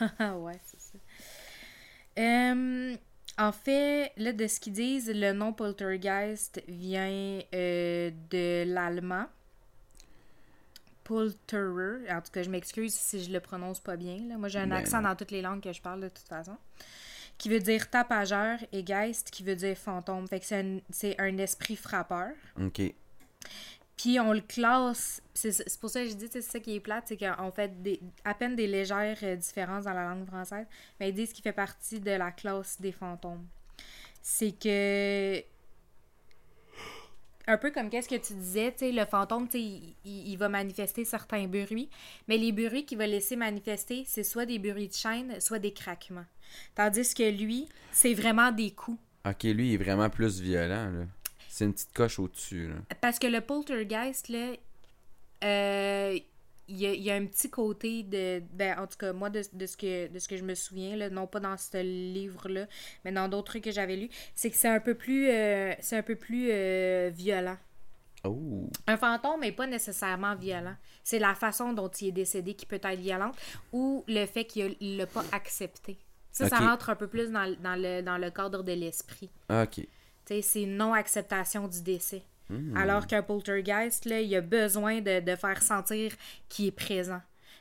ouais, c'est ça. Euh, en fait, là, de ce qu'ils disent, le nom poltergeist vient euh, de l'allemand. Polterer. En tout cas, je m'excuse si je le prononce pas bien. Là. Moi, j'ai un Ben accent non. dans toutes les langues que je parle de toute façon. Qui veut dire tapageur et geist qui veut dire fantôme. Fait que c'est un, c'est un esprit frappeur. Ok. Puis on le classe. C'est c'est pour ça que je dis, c'est ça qui est plate, c'est qu'on fait des, à peine des légères euh, différences dans la langue française, mais ils disent qu'il fait partie de la classe des fantômes. C'est que. Un peu comme qu'est-ce que tu disais, tu sais, le fantôme, tu sais, il, il- il va manifester certains bruits, mais les bruits qu'il va laisser manifester, c'est soit des bruits de chaîne, soit des craquements. Tandis que lui, c'est vraiment des coups. Ok, lui, il est vraiment plus violent, là. C'est une petite coche au-dessus, là. Parce que le poltergeist, là, euh, il y, a, il y a un petit côté de. Ben, en tout cas, moi, de, de ce que, de ce que je me souviens, là, non pas dans ce livre-là, mais dans d'autres trucs que j'avais lus, c'est que c'est un peu plus, euh, c'est un peu plus euh, violent. Oh. Un fantôme n'est pas nécessairement violent. C'est la façon dont il est décédé qui peut être violente ou le fait qu'il ne l'a pas accepté. Ça, ça Ok. rentre un peu plus dans, le- dans le, dans le cadre de l'esprit. Ok. Tu sais, c'est non-acceptation du décès. Hmm. Alors qu'un poltergeist, là, il a besoin de, de faire sentir qu'il est présent.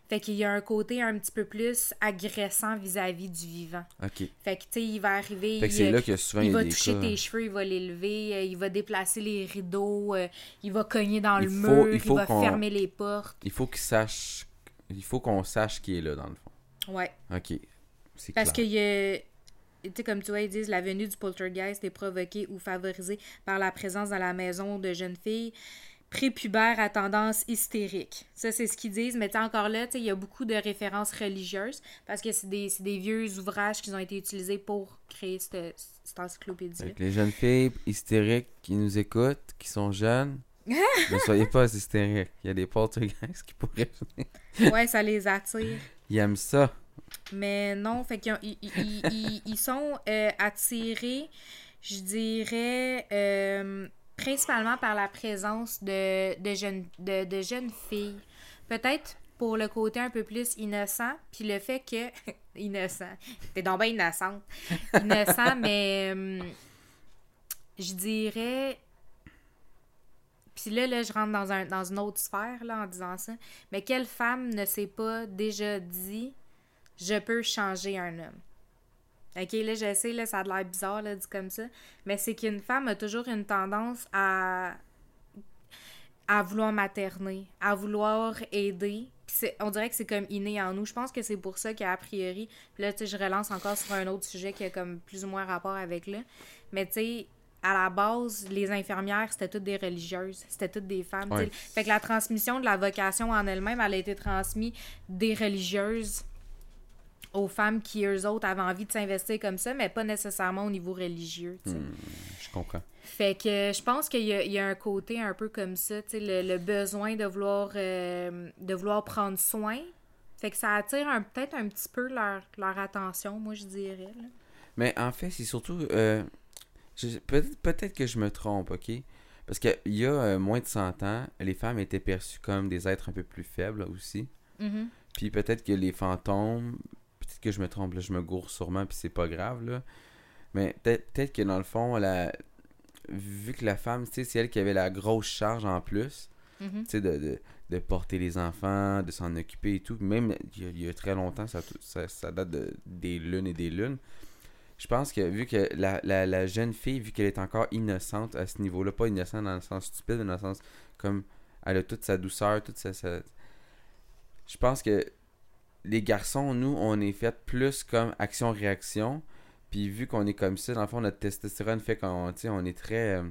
Fait qu'il y a un côté un petit peu plus agressant vis-à-vis du vivant. Ok. Fait que, tu sais, il va arriver... Fait que il, c'est euh, là que souvent il il va des toucher cas. tes cheveux, il va les lever, euh, il va déplacer les rideaux, euh, il va cogner dans Il le faut- mur, il il, faut va qu'on- fermer les portes. Il faut qu'il sache. Il faut qu'on sache qui est là, dans le fond. Ouais. Ok. C'est Parce qu'il y a. Tu sais, comme tu vois, ils disent la venue du poltergeist est provoquée ou favorisée par la présence dans la maison de jeunes filles prépubères à tendance hystérique. Ça, c'est ce qu'ils disent. Mais encore là, il y a beaucoup de références religieuses parce que c'est des, des vieux ouvrages qui ont été utilisés pour créer cette, cette encyclopédie. Avec les jeunes filles hystériques qui nous écoutent, qui sont jeunes, ne soyez pas hystériques. Il y a des poltergeists qui pourraient venir. Ouais, ça les attire. Ils aiment ça. Mais non, fait qu'ils ils- ils sont euh, attirés, je dirais, euh, principalement par la présence de, de, jeunes, de, de jeunes filles. Peut-être pour le côté un peu plus innocent, puis le fait que... innocent. T'es donc bien innocente. Innocent, mais... euh, je dirais... Puis là, là, je rentre dans, un, dans une autre sphère, là, en disant ça. Mais quelle femme ne s'est pas déjà dit « Je peux changer un homme ». OK, là, je sais, là, ça a l'air bizarre, là, dit comme ça. Mais c'est qu'une femme a toujours une tendance à... à vouloir materner, à vouloir aider. On dirait que c'est comme inné en nous. Je pense que c'est pour ça qu'a priori... Là, tu sais, je relance encore sur un autre sujet qui a comme plus ou moins rapport avec là. Mais tu sais, à la base, les infirmières, c'était toutes des religieuses. C'était toutes des femmes. Ouais. Fait que la transmission de la vocation en elle-même, elle a été transmise des religieuses aux femmes qui, eux autres, avaient envie de s'investir comme ça, mais pas nécessairement au niveau religieux. sais. Je comprends. Fait que je pense qu'il y, a- il y a un côté un peu comme ça, le, le besoin de vouloir, euh, de vouloir prendre soin. Fait que ça attire peut-être un petit peu leur, leur attention, moi, je dirais. là. Mais en fait, c'est surtout. euh, Peut-être peut-être que je me trompe, ok? Parce qu'il y a euh, moins de 100 ans, les femmes étaient perçues comme des êtres un peu plus faibles aussi. Mhm. Puis peut-être que les fantômes, peut-être que je me trompe, là, je me gourre sûrement, puis c'est pas grave, là. Mais peut-être que dans le fond, la... vu que la femme, tu sais, c'est elle qui avait la grosse charge en plus, Mhm. tu sais, de, de, de porter les enfants, de s'en occuper et tout. Même il y a, il y a très longtemps, ça, ça, ça date de, des lunes et des lunes. Je pense que vu que la, la, la jeune fille, vu qu'elle est encore innocente à ce niveau-là, pas innocente dans le sens stupide, mais dans le sens comme elle a toute sa douceur, toute sa. sa- Je pense que les garçons, nous, on est fait plus comme action-réaction. Puis vu qu'on est comme ça, dans le fond, notre testostérone fait qu'on on est très. euh,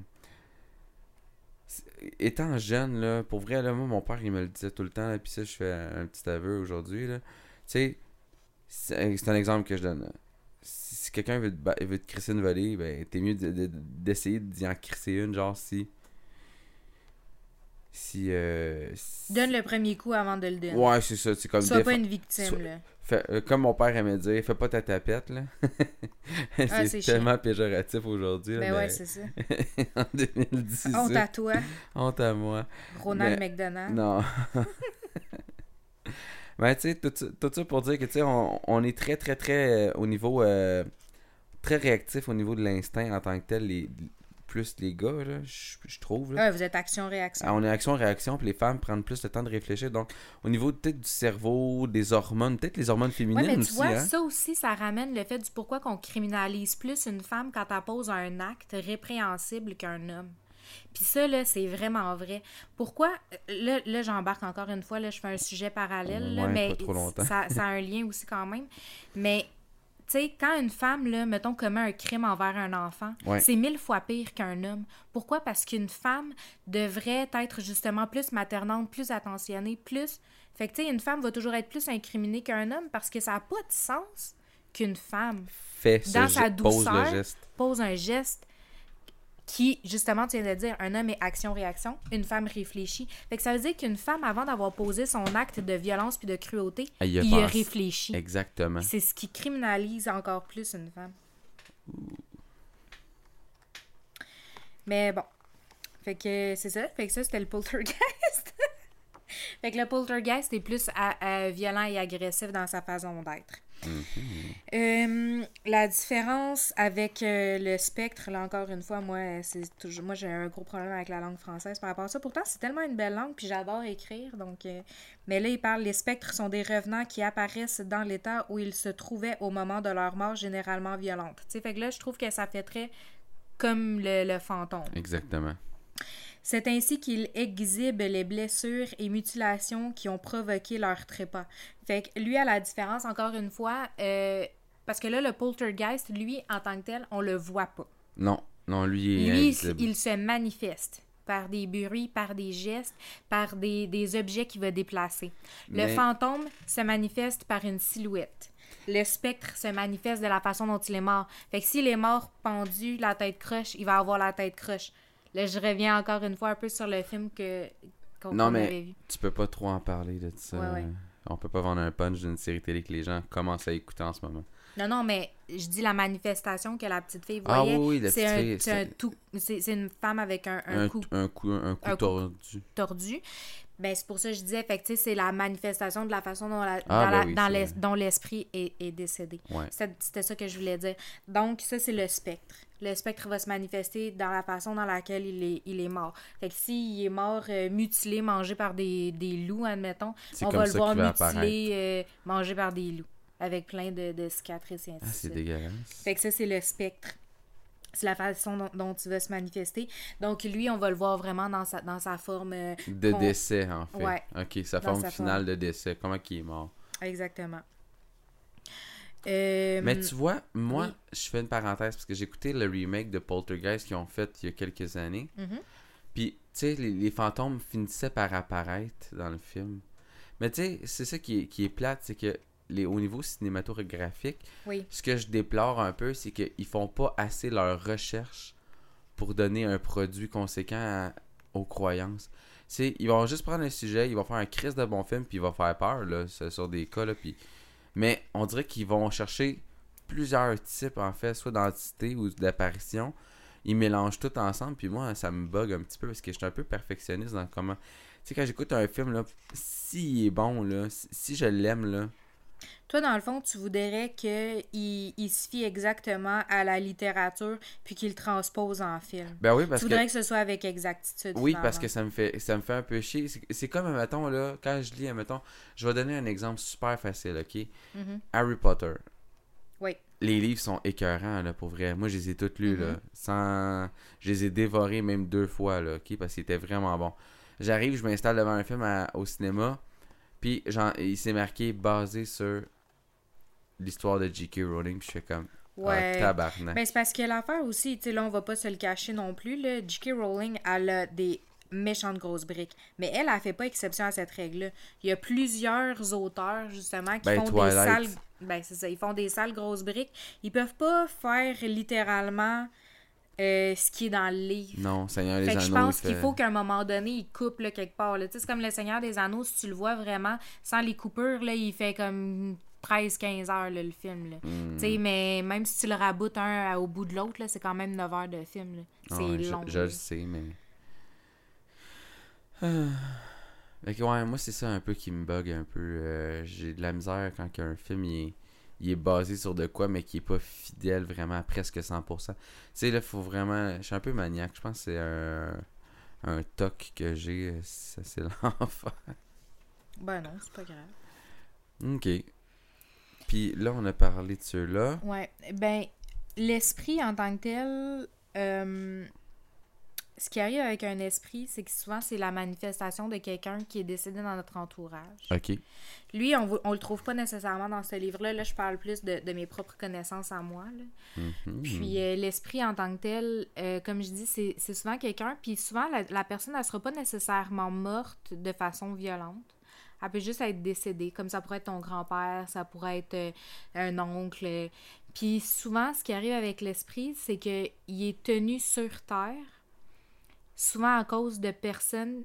Étant jeune, là, pour vrai, là, moi, mon père, il me le disait tout le temps, là, puis ça, je fais un petit aveu aujourd'hui. Tu sais, c'est un exemple que je donne. Si, quelqu'un veut, te veut te crisser une volée, ben, t'es mieux de- de- d'essayer d'y en crisser une, genre si. Si. Euh, si- Donne le premier coup avant de le donner. Ouais, c'est ça, c'est comme. Sois pas une victime, là. Fais- euh, comme mon père aimait dire, fais pas ta tapette, là. c'est Ah, c'est tellement péjoratif aujourd'hui. Ben mais ouais, c'est ça. en 2018. Honte à toi, Honte à moi. Ronald Mais- McDonald. Non. Mais tu sais, tout, ça- tout ça pour dire que tu sais, on, on est très, très, très euh, au niveau. très réactif au niveau de l'instinct en tant que tel, les, plus les gars, là, je je trouve. Là. Ouais, vous êtes action-réaction. Ah, on est action-réaction, puis les femmes prennent plus le temps de réfléchir. Donc, au niveau peut-être du cerveau, des hormones, peut-être les hormones féminines Ouais, mais tu aussi. vois, hein. ça aussi, ça ramène le fait du pourquoi qu'on criminalise plus une femme quand elle pose un acte répréhensible qu'un homme. Puis ça, là, c'est vraiment vrai. Pourquoi, là, là j'embarque encore une fois, là, je fais un sujet parallèle, là, mais ça a un lien aussi quand même. Mais, tu sais, quand une femme, là, mettons, commet un crime envers un enfant, Ouais. c'est mille fois pire qu'un homme. Pourquoi? Parce qu'une femme devrait être justement plus maternante, plus attentionnée, plus... Fait que, tu sais, une femme va toujours être plus incriminée qu'un homme parce que ça n'a pas de sens qu'une femme Fait dans sa pose le douceur, geste. pose un geste qui, justement, tu viens de dire, un homme est action-réaction, une femme réfléchit. Fait que ça veut dire qu'une femme, avant d'avoir posé son acte de violence puis de cruauté, Elle y a il a réfléchi. Exactement. C'est ce qui criminalise encore plus une femme. Mais bon. Fait que c'est ça. Fait que ça, c'était le poltergeist. fait que le poltergeist est plus à- à violent et agressif dans sa façon d'être. Euh, la différence avec euh, le spectre, là encore une fois, moi, c'est toujours, moi j'ai un gros problème avec la langue française par rapport à ça. Pourtant, c'est tellement une belle langue, puis j'adore écrire. Donc, euh, mais là, il parle les spectres sont des revenants qui apparaissent dans l'état où ils se trouvaient au moment de leur mort, généralement violente. Tu sais, fait que là, je trouve que ça fait très comme le fantôme. Exactement. C'est ainsi qu'ils exhibent les blessures et mutilations qui ont provoqué leur trépas. Fait que lui, à la différence, encore une fois, euh, parce que là, le poltergeist, lui, en tant que tel, on le voit pas. Non, non, lui, Lui, il se manifeste par des bruits, par des gestes, par des, des objets qu'il va déplacer. Le Mais- fantôme se manifeste par une silhouette. Le spectre se manifeste de la façon dont il est mort. Fait que s'il est mort pendu, la tête croche, il va avoir la tête croche. Là, je reviens encore une fois un peu sur le film que qu'on Non, mais- avait vu. Tu peux pas trop en parler de ça. Ouais, ouais. On peut pas vendre un punch d'une série télé que les gens commencent à écouter en ce moment. Non, non, mais je dis la manifestation que la petite fille Ah voyait. oui, oui, la c'est petite un, fille, c'est un c'est- tout- c'est c'est une femme avec un, un Un, cou un coup, un coup un coup. tordu. tordu. Ben, c'est pour ça que je disais, fait que, c'est la manifestation de la façon dont la- Ah, dans ben la- oui, dans c'est l'es- vrai. dont l'esprit est, est décédé. Ouais. C'était c'était ça que je voulais dire. Donc, ça, c'est le spectre. Le spectre va se manifester dans la façon dans laquelle il est, il est mort. Fait que s'il est mort euh, mutilé, mangé par des, des loups, admettons, on va le voir mutilé, euh, mangé par des loups, avec plein de, de cicatrices et ainsi Ah, c'est dégueulasse. Fait que ça, c'est le spectre. C'est la façon dont, dont il va se manifester. Donc, lui, on va le voir vraiment dans sa, dans sa forme. euh, De décès, en fait. Ouais. Ok, sa Dans forme sa finale de décès. Comment qu'il est mort. Exactement. Euh, Mais tu vois, moi, oui. je fais une parenthèse parce que j'ai écouté le remake de Poltergeist qu'ils ont fait il y a quelques années. Mhm. Puis, tu sais, les, les fantômes finissaient par apparaître dans le film. Mais tu sais, c'est ça qui est, qui est plate, c'est que les, au niveau cinématographique, Oui. ce que je déplore un peu, c'est qu'ils font pas assez leur recherche pour donner un produit conséquent à- aux croyances. C'est, ils vont juste prendre un sujet, ils vont faire un crise de bon film, puis ils vont faire peur, là, sur des cas, là, puis... Mais on dirait qu'ils vont chercher plusieurs types, en fait, soit d'entités ou d'apparitions. Ils mélangent tout ensemble, puis moi, ça me bug un petit peu, parce que je suis un peu perfectionniste dans comment... Tu sais, quand j'écoute un film, là, s'il est bon, là, si je l'aime, là, Toi, dans le fond, tu voudrais qu'il il se fie exactement à la littérature puis qu'il le transpose en film. ben oui, Tu parce que... voudrais que ce soit avec exactitude. Oui, finalement. parce que ça me fait ça me fait un peu chier. C'est- comme, mettons, là, quand je lis, mettons, je vais donner un exemple super facile, ok? Mhm. Harry Potter. Oui. Les livres sont écœurants, là, pour vrai. Moi, je les ai tous lus, là. Mhm. Sans... Je les ai dévorés même deux fois, là, ok? Parce qu'ils étaient vraiment bons. J'arrive, je m'installe devant un film à- au cinéma, puis genre, il s'est marqué basé sur l'histoire de J.K. Rowling, puis je fais comme, Ouais. ah, tabarnak. Ben, c'est parce que l'affaire aussi, tu sais, là, on va pas se le cacher non plus, là. J.K. Rowling, elle a des méchantes grosses briques. Mais elle, elle fait pas exception à cette règle-là. Il y a plusieurs auteurs, justement, qui Ben, font Twilight. des sales... Ben, c'est ça, ils font des sales grosses briques. Ils peuvent pas faire littéralement euh, ce qui est dans le livre. Non, Seigneur des Fait que je Anneaux, pense il qu'il faut qu'à un moment donné, il coupe là, quelque part. là. Tu sais, C'est comme le Seigneur des Anneaux, si tu le vois vraiment, sans les coupures, là, il fait comme 13-15 heures là, le film. Là. Tu sais, Mais même si tu le raboutes un au bout de l'autre, là, c'est quand même 9 heures de film. Ah C'est ouais, long. Je, le sais, mais. Ah. Fait que ouais, moi c'est ça un peu qui me bug un peu. Euh, J'ai de la misère quand un film il est, il est basé sur de quoi, mais qui est pas fidèle vraiment à presque 100%. Tu sais, là, faut vraiment. Je suis un peu maniaque. Je pense que c'est un, un toc que j'ai. Ça, c'est l'enfer. Ben non, c'est pas grave. Ok. Puis là, on a parlé de ceux-là. Ouais. Ben, l'esprit en tant que tel, euh, ce qui arrive avec un esprit, c'est que souvent, c'est la manifestation de quelqu'un qui est décédé dans notre entourage. Ok. Lui, on, on le trouve pas nécessairement dans ce livre-là. Là, je parle plus de, de mes propres connaissances à moi. là. Mhm. Puis euh, l'esprit en tant que tel, euh, comme je dis, c'est souvent quelqu'un. Puis souvent, la, la personne, elle sera pas nécessairement morte de façon violente. Elle peut juste être décédée. Comme ça pourrait être ton grand-père, ça pourrait être euh, un oncle. Puis souvent, ce qui arrive avec l'esprit, c'est qu'il est tenu sur Terre, souvent à cause de personnes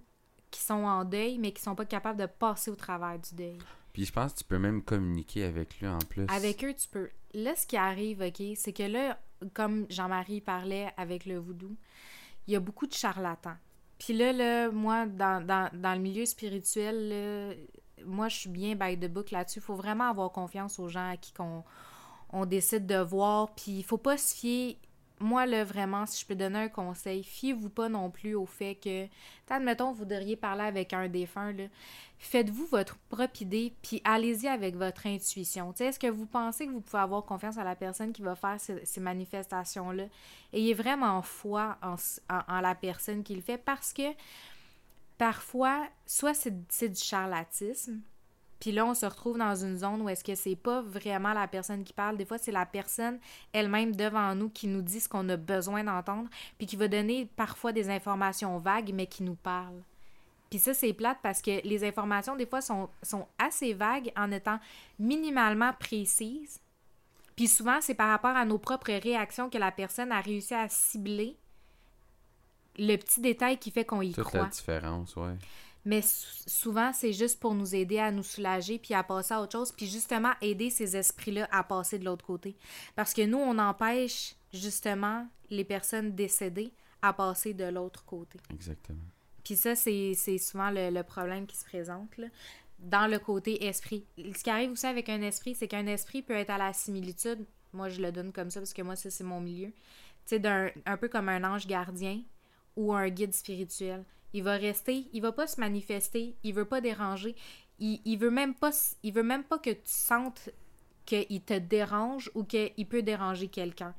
qui sont en deuil, mais qui sont pas capables de passer au travers du deuil. Puis je pense que tu peux même communiquer avec lui en plus. Avec eux, tu peux. Là, ce qui arrive, OK, c'est que là, comme Jean-Marie parlait avec le voodoo, il y a beaucoup de charlatans. Puis là, là, moi, dans, dans, dans le milieu spirituel, là, moi, je suis bien by the book là-dessus. Il faut vraiment avoir confiance aux gens à qui qu'on on décide de voir. Puis il faut pas se fier. Moi, là, vraiment, si je peux donner un conseil, fiez-vous pas non plus au fait que, admettons, vous devriez parler avec un défunt, là. Faites-vous votre propre idée, puis allez-y avec votre intuition. Est-ce que vous pensez que vous pouvez avoir confiance à la personne qui va faire ces, manifestations-là? Ayez vraiment foi en, en- la personne qui le fait parce que parfois, soit c'est du charlatisme, puis là, on se retrouve dans une zone où est-ce que c'est pas vraiment la personne qui parle. Des fois, c'est la personne elle-même devant nous qui nous dit ce qu'on a besoin d'entendre, puis qui va donner parfois des informations vagues, mais qui nous parle. Puis ça, c'est plate parce que les informations, des fois, sont, sont assez vagues en étant minimalement précises. Puis souvent, c'est par rapport à nos propres réactions que la personne a réussi à cibler le petit détail qui fait qu'on y Toute croit. la différence, ouais. Mais sou- souvent, c'est juste pour nous aider à nous soulager puis à passer à autre chose, puis justement aider ces esprits-là à passer de l'autre côté. Parce que nous, on empêche justement les personnes décédées à passer de l'autre côté. Exactement. Puis ça, c'est c'est souvent le, le problème qui se présente là, dans le côté esprit. Ce qui arrive aussi avec un esprit, c'est qu'un esprit peut être à la similitude. Moi, je le donne comme ça parce que moi, ça, c'est mon milieu. Tu sais, d'un- un peu comme un ange gardien ou un guide spirituel. Il va rester, il va pas se manifester, il veut pas déranger. Il, il veut même pas il veut même pas que tu sentes qu'il te dérange ou qu'il peut déranger quelqu'un.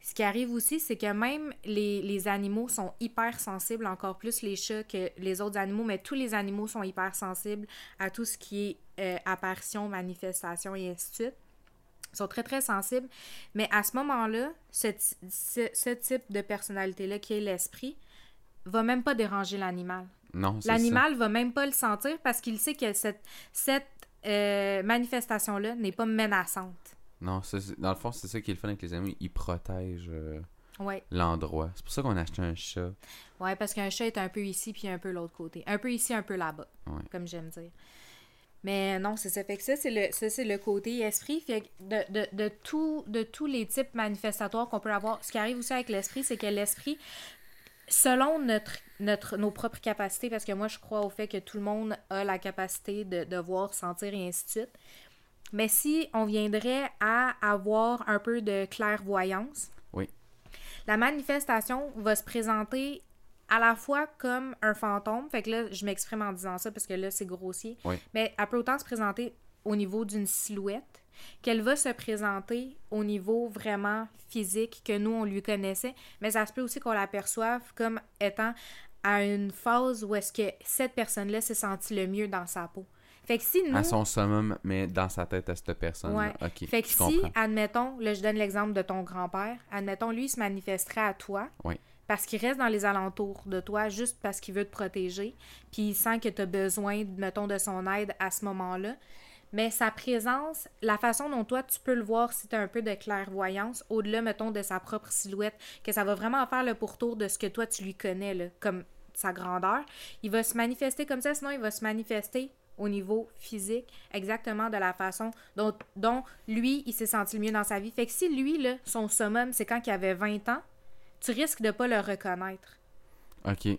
Ce qui arrive aussi, c'est que même les, les animaux sont hyper sensibles, encore plus les chats que les autres animaux, mais tous les animaux sont hyper sensibles à tout ce qui est euh, apparition, manifestation et ainsi de suite. Ils sont très, très sensibles. Mais à ce moment-là, ce type de personnalité-là, qui est l'esprit, va même pas déranger l'animal. Non. L'animal va même pas le sentir parce qu'il sait que cette, cette euh, manifestation-là n'est pas menaçante. Non, dans le fond, c'est ça qui est le fun avec les animaux. Ils protègent euh, Ouais. l'endroit. C'est pour ça qu'on a acheté un chat. Ouais, parce qu'un chat est un peu ici puis un peu l'autre côté. Un peu ici, un peu là-bas, Ouais. comme j'aime dire. Mais non, c'est ça. Fait que ça, c'est le, ça, c'est le côté esprit. Fait que de, de, de, tout, de tous les types manifestatoires qu'on peut avoir, ce qui arrive aussi avec l'esprit, c'est que l'esprit, selon notre, notre, nos propres capacités, parce que moi, je crois au fait que tout le monde a la capacité de, de voir, sentir et ainsi de suite. Mais si on viendrait à avoir un peu de clairvoyance, Oui. la manifestation va se présenter à la fois comme un fantôme, fait que là, je m'exprime en disant ça parce que là, c'est grossier, Oui. mais elle peut autant se présenter au niveau d'une silhouette qu'elle va se présenter au niveau vraiment physique que nous, on lui connaissait, mais ça se peut aussi qu'on l'aperçoive comme étant à une phase où est-ce que cette personne-là s'est sentie le mieux dans sa peau. Fait que si nous... À son summum, mais dans sa tête à cette personne. Ouais. Ok, Fait que je si, comprends. admettons, là, je donne l'exemple de ton grand-père, admettons, lui, il se manifesterait à toi Oui. parce qu'il reste dans les alentours de toi juste parce qu'il veut te protéger, puis il sent que tu as besoin, mettons, de son aide à ce moment-là. Mais sa présence, la façon dont toi, tu peux le voir si tu as un peu de clairvoyance, au-delà, mettons, de sa propre silhouette, que ça va vraiment faire le pourtour de ce que toi, tu lui connais, comme sa grandeur, il va se manifester comme ça, sinon il va se manifester au niveau physique, exactement de la façon dont, dont lui, il s'est senti le mieux dans sa vie. Fait que si lui, là, son summum, c'est quand il avait 20 ans, tu risques de pas le reconnaître. Ok.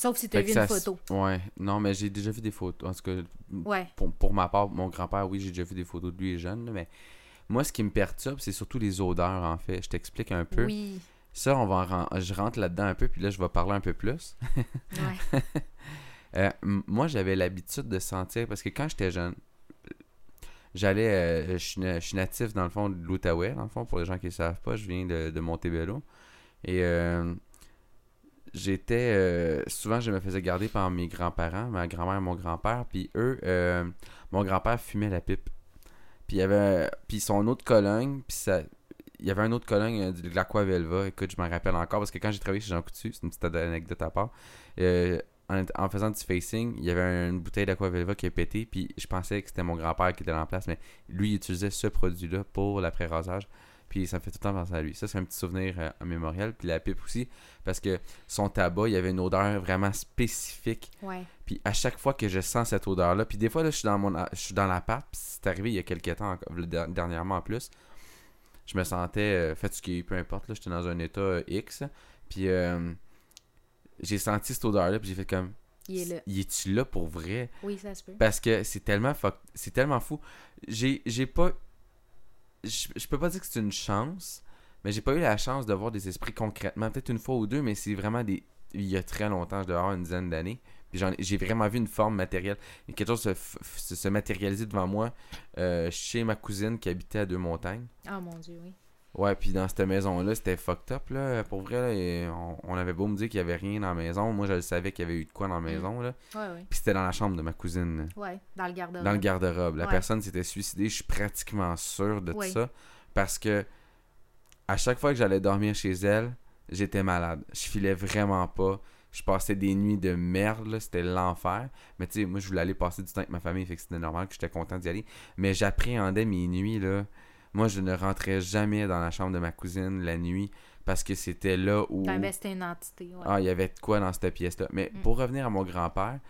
Sauf si tu as vu une photo. Ouais. Non, mais j'ai déjà vu des photos. En tout cas, Ouais. pour, pour ma part, mon grand-père, oui, j'ai déjà vu des photos de lui jeune, mais moi, ce qui me perturbe, c'est surtout les odeurs, en fait. Je t'explique un peu. Oui. Ça, on va en je rentre là-dedans un peu, puis là, je vais parler un peu plus. Ouais. Euh, moi, j'avais l'habitude de sentir, parce que quand j'étais jeune, j'allais, euh, je suis na- je suis natif, dans le fond, de l'Outaouais, dans le fond, pour les gens qui ne savent pas, je viens de, de Montebello. Et euh, j'étais, euh, souvent, je me faisais garder par mes grands-parents, ma grand-mère et mon grand-père, puis eux, euh, mon grand-père fumait la pipe. Puis il y avait, puis son autre Cologne, puis ça, il y avait un autre Cologne euh, de l'Aqua Velva. Écoute, je m'en rappelle encore parce que quand j'ai travaillé chez Jean Coutu, c'est une petite anecdote à part. en, faisant du facing, il y avait une bouteille d'Aqua Velva qui a pété, puis je pensais que c'était mon grand-père qui était en place, mais lui, il utilisait ce produit-là pour l'après-rasage. Puis ça me fait tout le temps penser à lui. Ça, c'est un petit souvenir euh, mémorial. Puis la pipe aussi, parce que son tabac, il y avait une odeur vraiment spécifique. Ouais. Puis à chaque fois que je sens cette odeur-là, puis des fois, là, je suis dans mon je suis dans l'appart, puis c'est arrivé il y a quelques temps, dernièrement en plus, je me sentais euh, fatigué, peu importe, là, j'étais dans un état euh, X, puis euh, j'ai senti cette odeur-là, puis j'ai fait comme, Il est là. y es-tu là pour vrai? Oui, ça se peut. Parce que c'est tellement fuck- c'est tellement fou. J'ai j'ai pas je je peux pas dire que c'est une chance, mais j'ai pas eu la chance de voir des esprits concrètement, peut-être une fois ou deux, mais c'est vraiment des il y a très longtemps, je devais avoir une dizaine d'années. Puis j'ai vraiment vu une forme matérielle, quelque chose se, se, se matérialiser devant moi euh, chez ma cousine qui habitait à deux montagnes. Ah mon dieu, oui. Ouais, puis dans cette maison-là, c'était fucked up, là. Pour vrai, là, et on, on avait beau me dire qu'il y avait rien dans la maison. Moi, je le savais qu'il y avait eu de quoi dans la maison, là. Ouais, ouais. Puis c'était dans la chambre de ma cousine. Ouais, dans le garde-robe. Dans le garde-robe. La Ouais. personne s'était suicidée, je suis pratiquement sûr de ça. Parce que à chaque fois que j'allais dormir chez elle, j'étais malade. Je filais vraiment pas. Je passais des nuits de merde, là, c'était l'enfer. Mais tu sais, moi, je voulais aller passer du temps avec ma famille, fait que c'était normal que j'étais content d'y aller. Mais j'appréhendais mes nuits, là. Moi, je ne rentrais jamais dans la chambre de ma cousine la nuit parce que c'était là où. Une entité, ouais. Ah, il y avait de quoi dans cette pièce-là. Mais Mm. pour revenir à mon grand-père,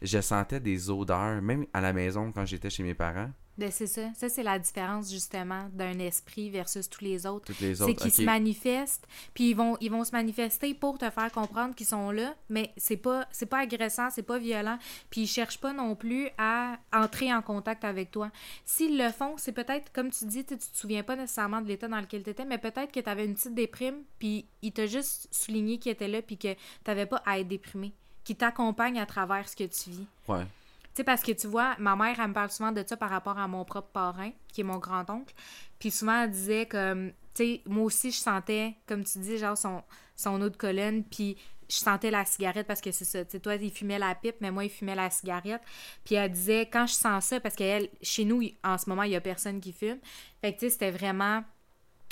je sentais des odeurs, même à la maison quand j'étais chez mes parents, Ben, c'est ça. Ça, c'est la différence, justement, d'un esprit versus tous les autres. toutes les C'est autres. qu'ils se manifestent, puis ils vont, ils vont se manifester pour te faire comprendre qu'ils sont là, mais c'est pas, c'est pas agressant, c'est pas violent, puis ils cherchent pas non plus à entrer en contact avec toi. S'ils le font, c'est peut-être, comme tu dis, tu te souviens pas nécessairement de l'état dans lequel tu étais, mais peut-être que tu avais une petite déprime, puis ils t'a juste souligné qu'il était là, puis que t'avais pas à être déprimé, qui t'accompagne à travers ce que tu vis. Ouais. Tu sais, parce que tu vois, ma mère, elle me parle souvent de ça par rapport à mon propre parrain, qui est mon grand-oncle. Puis souvent, elle disait comme, tu sais, moi aussi, je sentais, comme tu dis, genre son, son eau de colonne, puis je sentais la cigarette parce que c'est ça. Tu sais, toi, il fumait la pipe, mais moi, il fumait la cigarette. Puis elle disait, quand je sens ça, parce qu'elle, chez nous, en ce moment, il y a personne qui fume. Fait que, tu sais, c'était vraiment.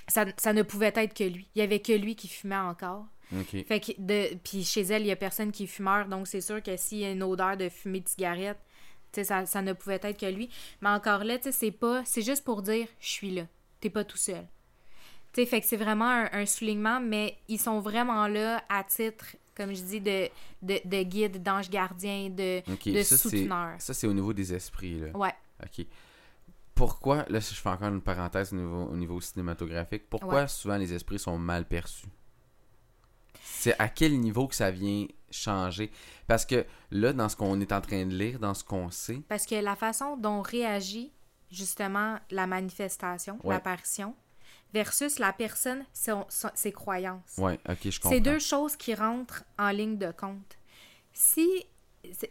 Ça, ça ne pouvait être que lui. Il y avait que lui qui fumait encore. Fait que de puis chez elle, il y a personne qui est fumeur, donc c'est sûr que s'il y a une odeur de fumée de cigarette, ça, ça ne pouvait être que lui. Mais encore là, c'est pas c'est juste pour dire je suis là. T'es pas tout seul. Tu sais fait que c'est vraiment un, un soulignement mais ils sont vraiment là à titre comme je dis de de, de guide, d'ange gardien, de ça, souteneur. ça, c'est au niveau des esprits, là. Ouais. Ok. Pourquoi, là, je fais encore une parenthèse au niveau, au niveau cinématographique, pourquoi Ouais. souvent les esprits sont mal perçus? C'est à quel niveau que ça vient changer? Parce que là, dans ce qu'on est en train de lire, dans ce qu'on sait, Parce que la façon dont réagit justement la manifestation, Ouais. l'apparition versus la personne, son- son- ses croyances. ouais, ok, je comprends. C'est deux choses qui rentrent en ligne de compte. Si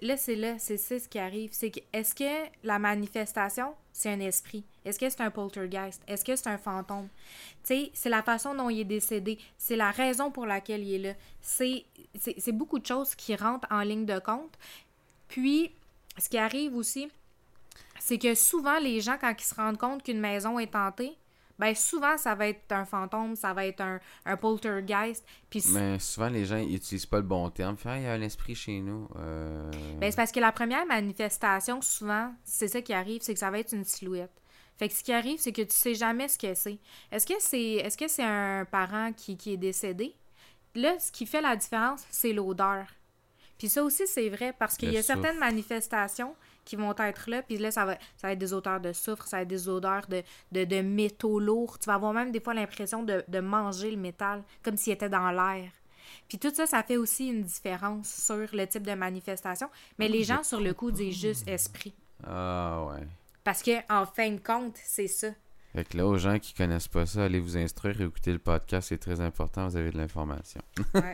là c'est là, c'est ça ce qui arrive, c'est que est-ce que la manifestation c'est un esprit? Est-ce que c'est un poltergeist? Est-ce que c'est un fantôme? Tu c'est la façon dont il est décédé, c'est la raison pour laquelle il est là. C'est c'est beaucoup de choses qui rentrent en ligne de compte. Puis ce qui arrive aussi, c'est que souvent les gens quand ils se rendent compte qu'une maison est hantée, ben souvent ça va être un fantôme, ça va être un, un poltergeist, puis Mais souvent, les gens ils utilisent pas le bon terme. Ah, il y a un esprit chez nous. Euh... ben, c'est parce que la première manifestation souvent, c'est ça qui arrive, c'est que ça va être une silhouette. Fait que ce qui arrive, c'est que tu sais jamais ce que c'est. Est-ce que c'est est-ce que c'est un parent qui, qui est décédé? Là, ce qui fait la différence, c'est l'odeur. Puis ça aussi, c'est vrai parce qu'il y a certaines manifestations qui vont être là, puis là, ça va, ça va être des odeurs de soufre, ça va être des odeurs de, de, de métaux lourds. Tu vas avoir même des fois l'impression de, de manger le métal, comme s'il était dans l'air. Puis tout ça, ça fait aussi une différence sur le type de manifestation. Mais les gens, sur le coup, disent juste esprit. Ah, ouais. Parce que en fin de compte, c'est ça. Fait que là, aux gens qui connaissent pas ça, allez vous instruire et écouter le podcast, c'est très important, vous avez de l'information. Ouais.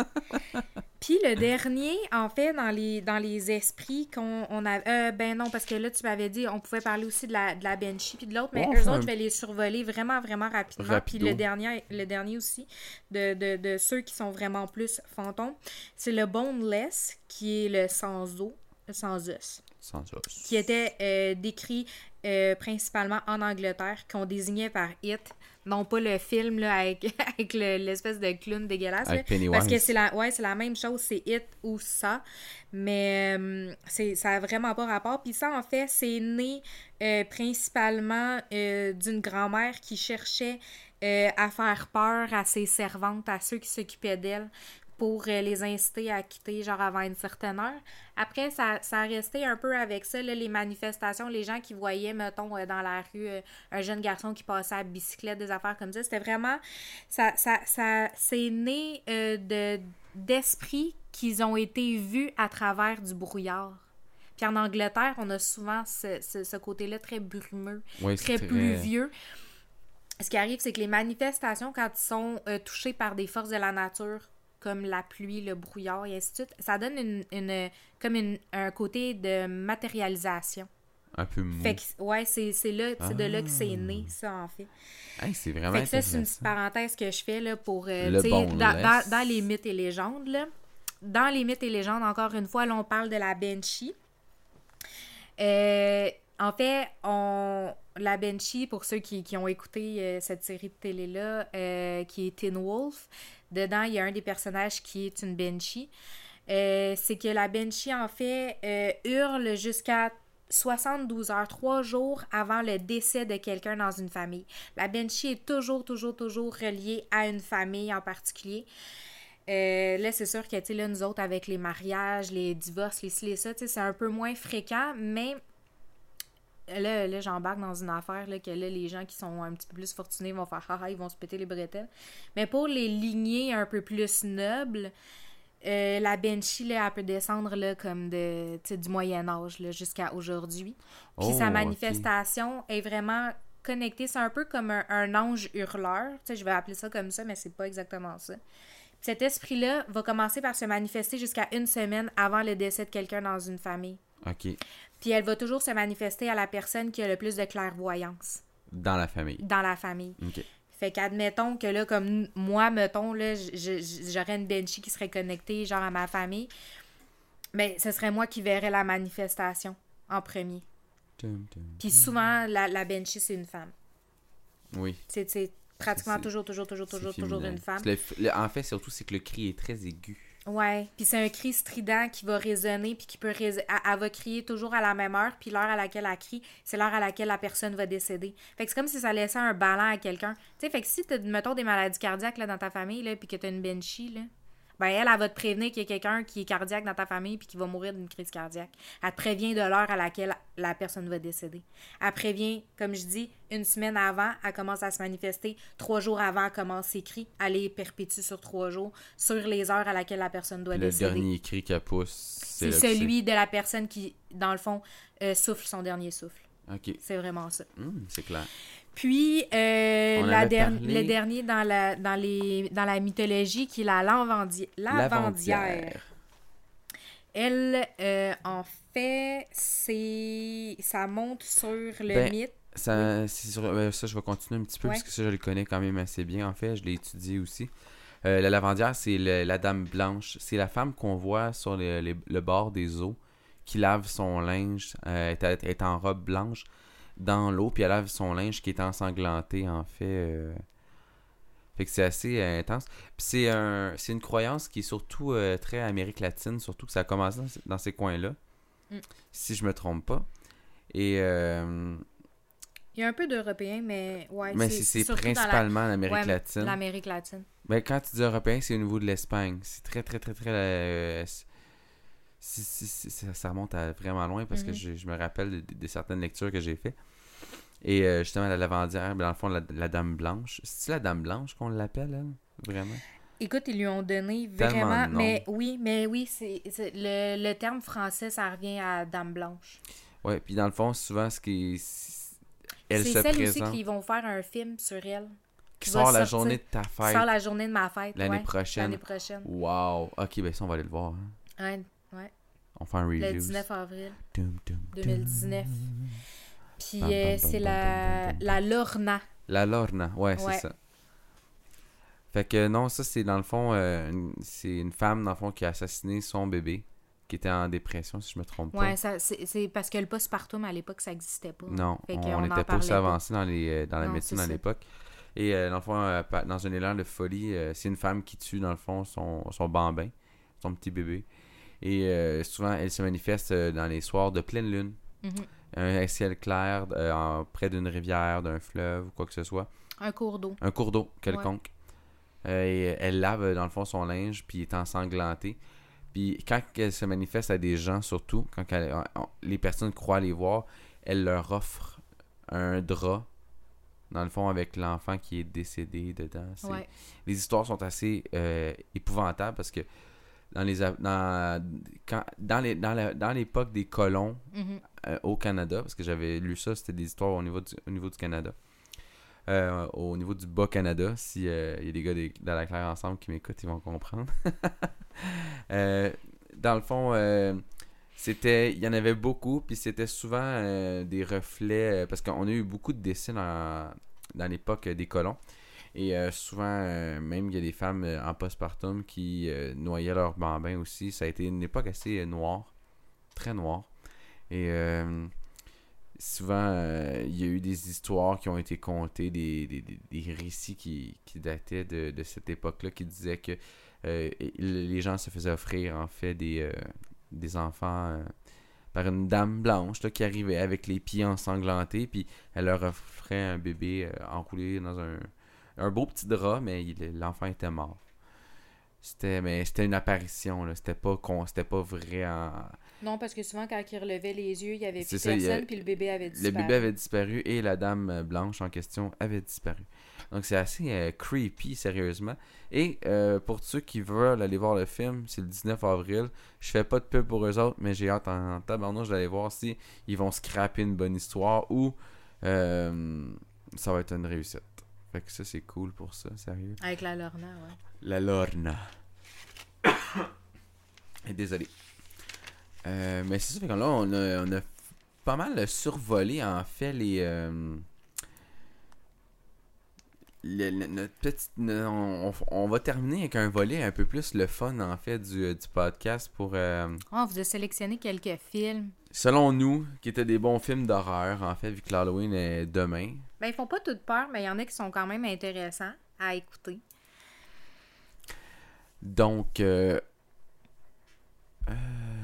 Puis le dernier, en fait, dans les, dans les esprits qu'on on a... euh, ben non, parce que là, tu m'avais dit, on pouvait parler aussi de la, de la puis de l'autre, mais Ouais, on eux autres, un- je vais les survoler vraiment, vraiment rapidement. Puis le dernier, le dernier aussi, de, de, de ceux qui sont vraiment plus fantômes, c'est le Boneless, qui est le sans os, le sans os Sans os. qui était euh, décrit euh, principalement en Angleterre, qu'on désignait par It, non pas le film là, avec, avec le- l'espèce de clown dégueulasse. Avec là, Pennywise. parce que c'est la, ouais, c'est la même chose, c'est It ou ça. Mais euh, c'est, ça n'a vraiment pas rapport. Puis ça, en fait, c'est né euh, principalement d'une grand-mère qui cherchait euh, à faire peur à ses servantes, à ceux qui s'occupaient d'elle pour euh, les inciter à quitter, genre avant une certaine heure. Après, ça, ça a resté un peu avec ça, là, les manifestations, les gens qui voyaient, mettons, euh, dans la rue, euh, un jeune garçon qui passait à bicyclette, des affaires comme ça. C'était vraiment. Ça, ça, ça, c'est né euh, de, d'esprits qu'ils ont été vus à travers du brouillard. Puis en Angleterre, on a souvent ce, ce, ce côté-là très brumeux, très pluvieux. Ce qui arrive, c'est que les manifestations, quand ils sont euh, touchés par des forces de la nature, comme la pluie, le brouillard et ainsi de suite, ça donne une, une- comme une- un côté de matérialisation. Un peu mou. Fait que, ouais, c'est c'est là, c'est de là que c'est Ah. né, ça, en fait. Hey, c'est vraiment Fait que ça, c'est une petite parenthèse que je fais là, pour. euh, Le bon dans, laisse. dans- dans les mythes et légendes, là. Dans les mythes et légendes, encore une fois, là, on parle de la Banshee. Euh, en fait, on, la Banshee, pour ceux qui, qui ont écouté euh, cette série de télé-là, qui est Teen Wolf, dedans, il y a un des personnages qui est une Banshee. Euh, c'est que la Banshee, en fait, euh, hurle jusqu'à 72 heures, 3 jours avant le décès de quelqu'un dans une famille. La Banshee est toujours, toujours, toujours reliée à une famille en particulier. Euh, là, c'est sûr que, tu là, nous autres, avec les mariages, les divorces, les ci, les ça, c'est un peu moins fréquent, mais là, là j'embarque dans une affaire, là, que là, les gens qui sont un petit peu plus fortunés vont faire haha, ils vont se péter les bretelles. Mais pour les lignées un peu plus nobles, euh, la Banshee, là, elle peut descendre, là, comme de, du Moyen-Âge, là, jusqu'à aujourd'hui. Puis Oh, sa ok. manifestation est vraiment connectée. C'est un peu comme un, un ange hurleur. Je vais appeler ça comme ça, mais c'est pas exactement ça. Puis cet esprit-là va commencer par se manifester jusqu'à une semaine avant le décès de quelqu'un dans une famille. Ok. Puis elle va toujours se manifester à la personne qui a le plus de clairvoyance Dans la famille. dans la famille. Ok. Fait qu'admettons que là, comme moi, mettons, là, j'aurais une Banshee qui serait connectée, genre à ma famille. Mais ce serait moi qui verrais la manifestation en premier. Tum, tum. Puis souvent, la, la c'est une femme. Oui. C'est pratiquement toujours, toujours, toujours, toujours, toujours une femme. Le f- le- en fait, surtout, c'est que le cri est très aigu. Ouais, puis c'est un cri strident qui va résonner, puis qui peut elle, va crier toujours à la même heure, puis l'heure à laquelle elle crie, c'est l'heure à laquelle la personne va décéder. Fait que c'est comme si ça laissait un ballon à quelqu'un. Tu sais, fait que si t'as, mettons, des maladies cardiaques là, dans ta famille, là, puis que t'as une Banshee, là, ben elle, elle va te prévenir qu'il y a quelqu'un qui est cardiaque dans ta famille, puis qui va mourir d'une crise cardiaque. Elle te prévient de l'heure à laquelle la personne va décéder. Elle prévient, comme je dis, une semaine avant, elle commence à se manifester. Trois jours avant, elle commence ses cris. Elle les perpétue sur trois jours, sur les heures à laquelle la personne doit Le décéder. dernier cri qu'elle pousse, c'est celui de la personne qui, dans le fond, euh, souffle son dernier souffle. Ok. C'est vraiment ça. Hum, c'est clair. Puis, euh, On la avait der- parlé- le dernier dans la, dans, les, dans la mythologie, qui est la lavandière. lavandière. Elle, euh, en fait, c'est. Ça monte sur le Ben, mythe. Ça, sur- euh, ça, je vais continuer un petit peu Ouais. parce que ça, je le connais quand même assez bien. En fait, je l'ai étudié aussi. Euh, la lavandière, c'est la dame blanche. C'est la femme qu'on voit sur le, les- le bord des eaux qui lave son linge. est en robe blanche dans l'eau, puis elle lave son linge qui est ensanglanté, en fait. euh. Fait que c'est assez euh, intense. Puis c'est un, c'est une croyance qui est surtout euh, très Amérique latine, surtout que ça a commencé dans, dans ces coins-là, Mm. si je me trompe pas. Et Il y a un peu d'européen, mais ouais. mais c'est la- principalement l'Amérique ouais, latine. L'Amérique latine. Ben, quand tu dis européen, c'est au niveau de l'Espagne. C'est très, très, très, très. euh, c'est- c'est- c'est- c'est- ça, remonte à vraiment loin parce que Mhm. je, je me rappelle de, de certaines lectures que j'ai fait. Et euh, justement, la lavandière, ben, dans le fond, la, la dame blanche. C'est-tu la dame blanche qu'on l'appelle, elle? Vraiment? Écoute, ils lui ont donné vraiment. Mais oui, mais oui, c'est c'est- le, le terme français, ça revient à Dame Blanche. Ouais, puis dans le fond, souvent, ce qui. Elle C'est se celle présente. aussi qui vont faire un film sur elle. qui sort la sortir- journée de ta Qui fête. sort la journée de ma fête. L'année ouais, prochaine. L'année prochaine. Wow. Ok, ben ça, on va aller le voir. hein. Ouais, ouais, On fait un review. le 19 avril tum. 2019. Puis euh, c'est la, la Lorna. La Lorna, ouais, Ouais. c'est ça. Fait que non, ça c'est dans le fond, euh, c'est une femme dans le fond qui a assassiné son bébé, qui était en dépression si je me trompe pas. Ouais, c'est parce que le postpartum à l'époque, ça n'existait pas. Non, Fait on n'était pas aussi avancé dans, les, euh, dans la Non, médecine à l'époque. Et euh, dans le fond, euh, dans un élan de folie, euh, c'est une femme qui tue dans le fond son, son bambin, son petit bébé. Et euh, souvent, elle se manifeste euh, dans les soirs de pleine lune. Mhm. Un ciel clair, euh, en- près d'une rivière, d'un fleuve ou quoi que ce soit. Un cours d'eau. Un cours d'eau quelconque. Et elle lave, dans le fond, son linge, puis est ensanglanté. Puis quand elle se manifeste à des gens, surtout, quand elle- on- les personnes croient les voir, elle leur offre un drap, dans le fond, avec l'enfant qui est décédé dedans. Ouais. Les histoires sont assez euh, épouvantables parce que dans les dans quand, dans les dans la- dans l'époque des colons Mhm. euh, au Canada, parce que j'avais lu ça, c'était des histoires au niveau du, au niveau du Canada. Euh, au niveau du Bas-Canada, si il y a des gars dans la claire ensemble qui m'écoutent, ils vont comprendre. Euh, dans le fond, euh, c'était il y en avait beaucoup, puis c'était souvent euh, des reflets, euh, parce qu'on a eu beaucoup de décès dans, dans l'époque des colons. Et euh, souvent, euh, même il y a des femmes euh, en postpartum qui noyaient leurs bambins aussi. Ça a été une époque assez noire, très noire. Et souvent, il y a eu des histoires qui ont été contées, des, des, des- récits qui, qui dataient de, de cette époque-là, qui disaient que les gens se faisaient offrir en fait des, des enfants par une dame blanche là, qui arrivait avec les pieds ensanglantés, puis elle leur offrait un bébé euh, enroulé dans un, un beau petit drap, mais l'enfant était mort. C'était mais c'était une apparition, là. C'était pas con, c'était pas vrai en, Non, parce que souvent, quand il relevait les yeux, il y avait plus ça, a- personne, puis le bébé avait Le disparu. bébé avait disparu et la dame euh, blanche en question avait disparu. Donc c'est assez euh, creepy, sérieusement. Et euh, pour ceux qui veulent aller voir le film, c'est le 19 avril. Je fais pas de pub pour eux autres, mais j'ai hâte en, en tabarnouche d'aller voir si ils vont scraper une bonne histoire ou euh, ça va être une réussite. Fait que ça, c'est cool pour ça, sérieux. Avec la Lorna, ouais. La Lorna. Et désolé. Euh, mais c'est ça, fait que là, on a, on a pas mal survolé, en fait, les... euh, le- le- notre petite, on, on va terminer avec un volet un peu plus le fun, en fait, du, du podcast pour... euh, Oh, on vous a sélectionné quelques films. selon nous, qui étaient des bons films d'horreur, en fait, vu que l'Halloween est demain. Ben, ils font pas toutes peur, mais il y en a qui sont quand même intéressants à écouter. Donc, euh, euh,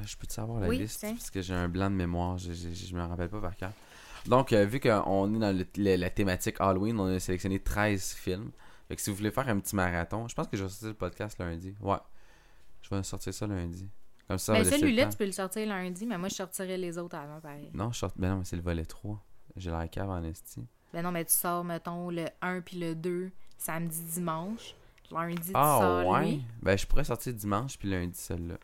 je peux te savoir la Oui, liste? tiens. parce que j'ai un blanc de mémoire, je, je, je me rappelle pas par cœur. Donc, euh, vu qu'on est dans le- le- la thématique Halloween, on a sélectionné 13 films. Fait que si vous voulez faire un petit marathon, je pense que je vais sortir le podcast lundi. Ouais, je vais sortir ça lundi. Comme ça, Ben, celui-là, tu peux le sortir lundi, mais moi, je sortirai les autres avant, pareil. Non, je sort... ben non, mais c'est le volet 3. J'ai la cave en esti. Ben non, mais tu sors, mettons, le 1 puis le 2, samedi, dimanche. Lundi, tu Ah sors ouais? lui. Ben je pourrais sortir dimanche puis lundi celle-là.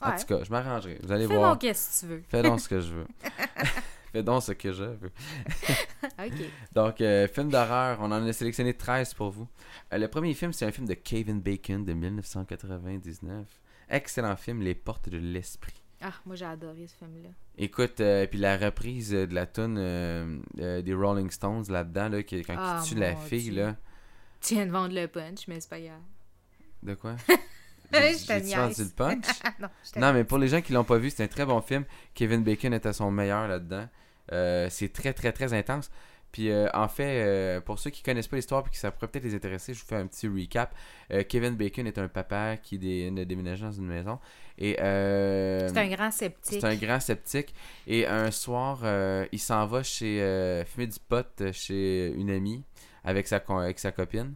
En tout cas, je m'arrangerai. Vous allez Fais voir. donc qu'est-ce que tu veux. Fais donc ce que je veux. Fais donc ce que je veux. OK. Donc, euh, film d'horreur, on en a sélectionné 13 pour vous. Euh, le premier film, c'est un film de Kevin Bacon de 1999. Excellent film, Les Portes de l'Esprit. Ah, moi, j'ai adoré ce film-là. Écoute, euh, puis la reprise euh, de la tune euh, euh, des Rolling Stones là-dedans, là, qui- quand Ah, il tue la fille, Dieu. là. Tu viens de vendre le punch, mais c'est pas grave. De quoi? J'ai-tu vendu le punch? Non, mais pour les gens qui l'ont pas vu, c'est un très bon film. Kevin Bacon est à son meilleur là-dedans. Euh, c'est très, très, très intense. Puis, euh, en fait, euh, pour ceux qui connaissent pas l'histoire et que ça pourrait peut-être les intéresser, je vous fais un petit recap. Kevin Bacon est un papa qui dé- a déménagé dans une maison. Et euh, C'est un grand sceptique. c'est un grand sceptique. Et un soir, euh, il s'en va chez euh, fumer du pot chez une amie avec sa, avec sa copine.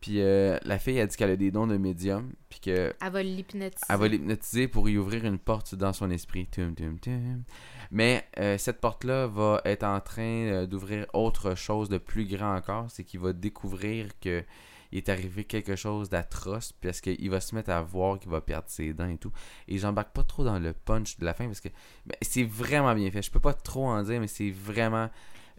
Puis euh, la fille a dit qu'elle a des dons de médium. Puis que Elle va l'hypnotiser. elle va l'hypnotiser pour y ouvrir une porte dans son esprit. Tum, tum, tum. Mais euh, cette porte-là va être en train d'ouvrir autre chose de plus grand encore. C'est qu'il va découvrir que il est arrivé quelque chose d'atroce parce qu'il va se mettre à voir qu'il va perdre ses dents et tout. Et j'embarque pas trop dans le punch de la fin parce que ben, c'est vraiment bien fait. Je peux pas trop en dire, mais c'est vraiment...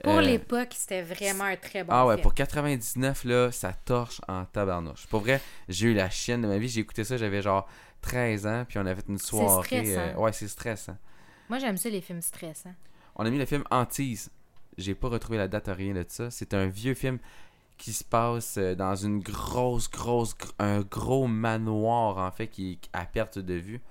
Pour euh, l'époque, c'était vraiment un très bon ah ouais, film. pour 99, là, ça torche en tabarnouche. Pour vrai, j'ai eu la chienne de ma vie. J'ai écouté ça, j'avais genre 13 ans, puis on a fait une soirée. stressant. euh, ouais, c'est stressant. Moi, j'aime ça, les films stressants. On a mis le film Antise. J'ai pas retrouvé la date, rien de ça. C'est un vieux film qui se passe euh, dans une grosse, grosse, gr- un gros manoir, en fait, qui est à perte de vue.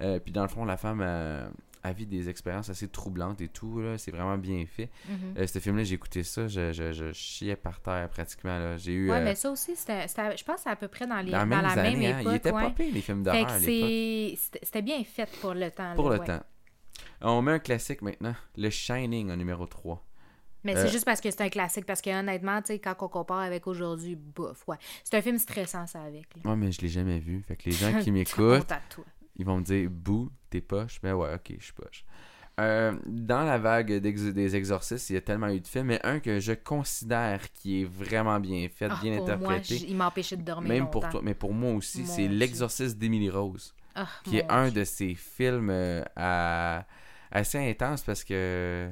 Euh, puis dans le fond, la femme euh, a vit des expériences assez troublantes et tout. là. C'est vraiment bien fait. Euh, ce film-là, j'ai écouté ça, je, je, je chiais par terre pratiquement. là. J'ai eu. Ouais, euh, mais ça aussi, c'était, je pense que c'est à peu près dans, les, dans, la même hein. époque. Il était ouais. pas pire, les films d'horreur à l'époque. c'était, c'était bien fait pour le temps. Pour là, le ouais. temps. On met un classique maintenant. Le Shining en numéro 3. Mais Euh, c'est juste parce que c'est un classique. Parce que honnêtement, tu sais, quand on compare avec aujourd'hui, bof, ouais. C'est un film stressant, ça, avec. là. Ouais, mais je l'ai jamais vu. Fait que les gens qui m'écoutent, ils vont me dire Bou, t'es poche. Ben ouais, ok, je suis poche. Euh, dans la vague d'ex- des exorcistes, il y a tellement eu de films, mais un que je considère qui est vraiment bien fait, Ah, bien pour moi, interprété. j- il m'a empêché de dormir même pour toi, mais pour moi aussi, c'est. L'exorciste d'Emily Rose, Ah, qui est un Dieu. de ces films euh, à- assez intense parce que.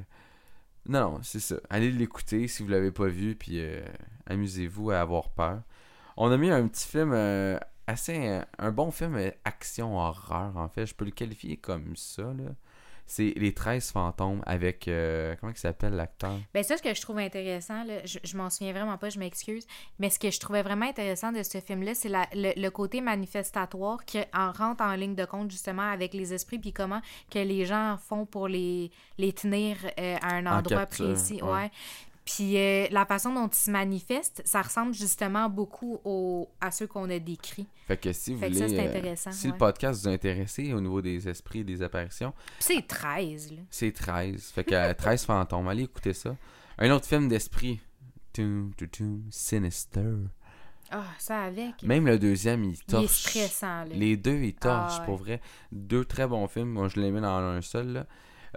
Non, non, c'est ça. Allez l'écouter si vous l'avez pas vu, puis euh, amusez-vous à avoir peur. On a mis un petit film euh, assez. euh, un bon film euh, action-horreur, en fait. Je peux le qualifier comme ça, là. C'est Les 13 fantômes avec. euh, comment il s'appelle l'acteur? Ben ça, ce que je trouve intéressant, là, je, je m'en souviens vraiment pas, je m'excuse, mais ce que je trouvais vraiment intéressant de ce film-là, c'est la- le, le côté manifestatoire qui en rentre en ligne de compte justement avec les esprits, puis comment que les gens font pour les, les tenir euh, à un En endroit capture, précis. ouais. Ouais. Puis euh, la façon dont ils se manifestent, ça ressemble justement beaucoup au, à ceux qu'on a décrits. Fait que si vous Fait voulez. ça, euh, intéressant, si ouais. le podcast vous a intéressé au niveau des esprits et des apparitions, c'est 13, là. C'est 13. Fait que euh, 13 fantômes. Allez écouter ça. Un autre film d'esprit. Sinister. Ah, ça avec. Même le deuxième, il il est torche. stressant, là. Les deux, ils torchent, Ah, ouais. pour vrai. Deux très bons films. Moi, je les mets dans un seul. là.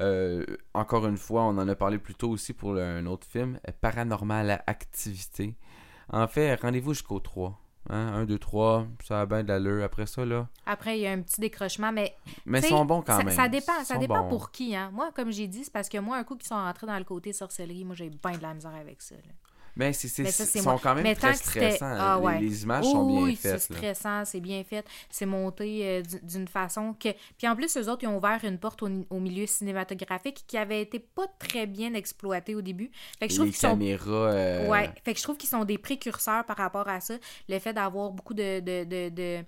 Euh, encore une fois, on en a parlé plus tôt aussi pour le- un autre film. Paranormal Activité. En fait, rendez-vous jusqu'au 3. Hein? 1, 2, 3. Ça a bien de l'allure. Après ça, là. Après, il y a un petit décrochement, mais Mais ils sont bons quand ça, même. Ça dépend, ça dépend bons. pour qui. Hein? Moi, comme j'ai dit, c'est parce que moi, un coup qu'ils sont rentrés dans le côté sorcellerie, moi, j'ai bien de la misère avec ça. là. Mais c'est, c'est, Mais c'est ils sont moi. quand même Mais très stressants. Ah, Les- ouais. les, images Oh, sont bien oui, faites. c'est stressant, c'est bien fait, c'est monté euh, d'une façon que... Puis en plus, eux autres, ils ont ouvert une porte au, au milieu cinématographique qui avait été pas très bien exploitée au début. Fait que je trouve les qu'ils sont caméras. euh, Ouais, fait que je trouve qu'ils sont des précurseurs par rapport à ça. Le fait d'avoir beaucoup de. de,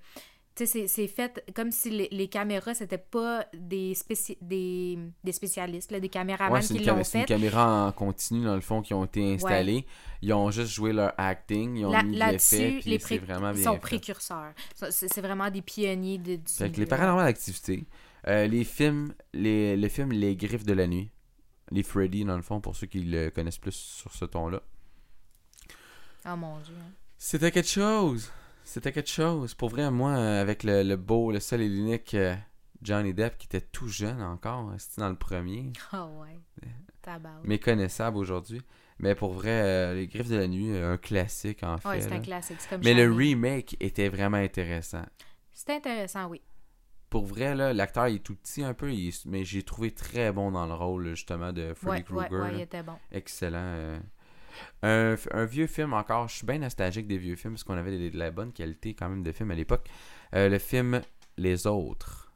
c'est- fait comme si les, les caméras, c'était pas des, spéci- des, des spécialistes, là, des caméramans Ouais, qui l'ont cam- c'est une fait. caméra en continu, dans le fond, qui ont été installées. Ils ont juste joué leur acting, ils ont Là- mis Là-dessus, l'effet, puis c'est vraiment ils bien sont fait. précurseurs. C'est vraiment des pionniers de, du Fait que les paranormales activités, euh, les films, les, le film Les Griffes de la Nuit, les Freddy, dans le fond, pour ceux qui le connaissent plus sur ce ton-là. Oh mon dieu. hein. C'était quelque chose. C'était quelque chose. Pour vrai, moi, euh, avec le, le beau, le seul et l'unique euh, Johnny Depp, qui était tout jeune encore, c'était dans le premier, Ah ouais. Tabac. méconnaissable aujourd'hui. Mais pour vrai, euh, Les Griffes de la Nuit, un classique en fait. Ouais, c'est un classique. comme Mais le remake était vraiment intéressant. C'est intéressant, oui. Pour vrai, là, l'acteur il est tout petit un peu, il mais j'ai trouvé très bon dans le rôle justement de Freddy Ouais, ouais, Krueger. ouais, là. il était bon. Excellent. euh. Un, vieux film encore, je suis bien nostalgique des vieux films parce qu'on avait de, de la bonne qualité quand même de films à l'époque. Euh, le film Les Autres.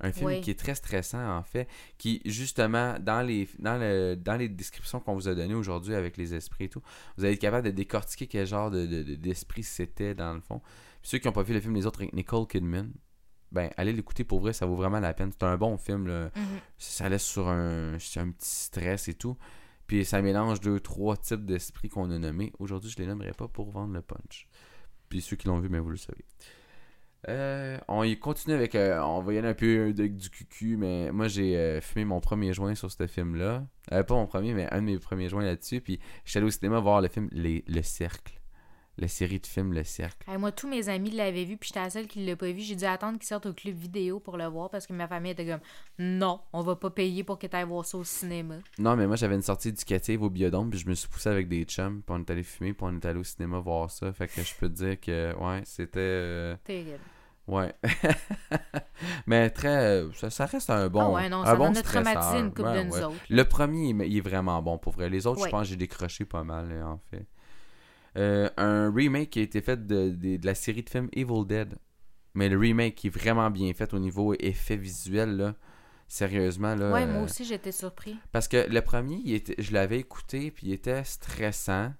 Un film Oui. qui est très stressant en fait, qui justement dans les dans le dans les descriptions qu'on vous a données aujourd'hui avec les esprits et tout, vous allez être capable de décortiquer quel genre de, de- de- d'esprit c'était dans le fond. Puis ceux qui n'ont pas vu le film Les Autres avec Nicole Kidman, ben allez l'écouter pour vrai, ça vaut vraiment la peine. C'est un bon film là Mhm. ça laisse sur un, sur un petit stress et tout. Puis ça mélange deux, trois types d'esprits qu'on a nommés. Aujourd'hui, je les nommerai pas pour vendre le punch. Puis ceux qui l'ont vu, ben vous le savez. Euh, on y continue avec. euh, on va y aller un peu avec du cucu, mais moi j'ai euh, fumé mon premier joint sur ce film-là. Euh, pas mon premier, mais un de mes premiers joints là-dessus. Puis j'étais allé au cinéma voir le film Les- Le Cercle. La série de films Le Cercle. Hey, moi, tous mes amis l'avaient vu, puis j'étais la seule qui ne l'a pas vu. J'ai dû attendre qu'il sorte au club vidéo pour le voir parce que ma famille était comme Non, on va pas payer pour que tu ailles voir ça au cinéma. Non, mais moi j'avais une sortie éducative au biodôme, puis je me suis poussé avec des chums, puis on est allé fumer, puis on est allé au cinéma voir ça. Fait que je peux te dire que, ouais, c'était. euh, Terrible. Ouais. mais très. euh, Ça, ça reste un bon. ah ouais, non, un bon traumatiser stresseur. une Ouais, de nous ouais. autres. Le premier, il est vraiment bon pour vrai. Les autres, je pense que j'ai décroché pas mal, en fait. Euh, un remake qui a été fait de, de- de la série de films Evil Dead. Mais le remake qui est vraiment bien fait au niveau effet visuel, là. Sérieusement, là. Ouais, euh, moi aussi, j'étais surpris. parce que le premier, il était, je l'avais écouté, puis il était stressant.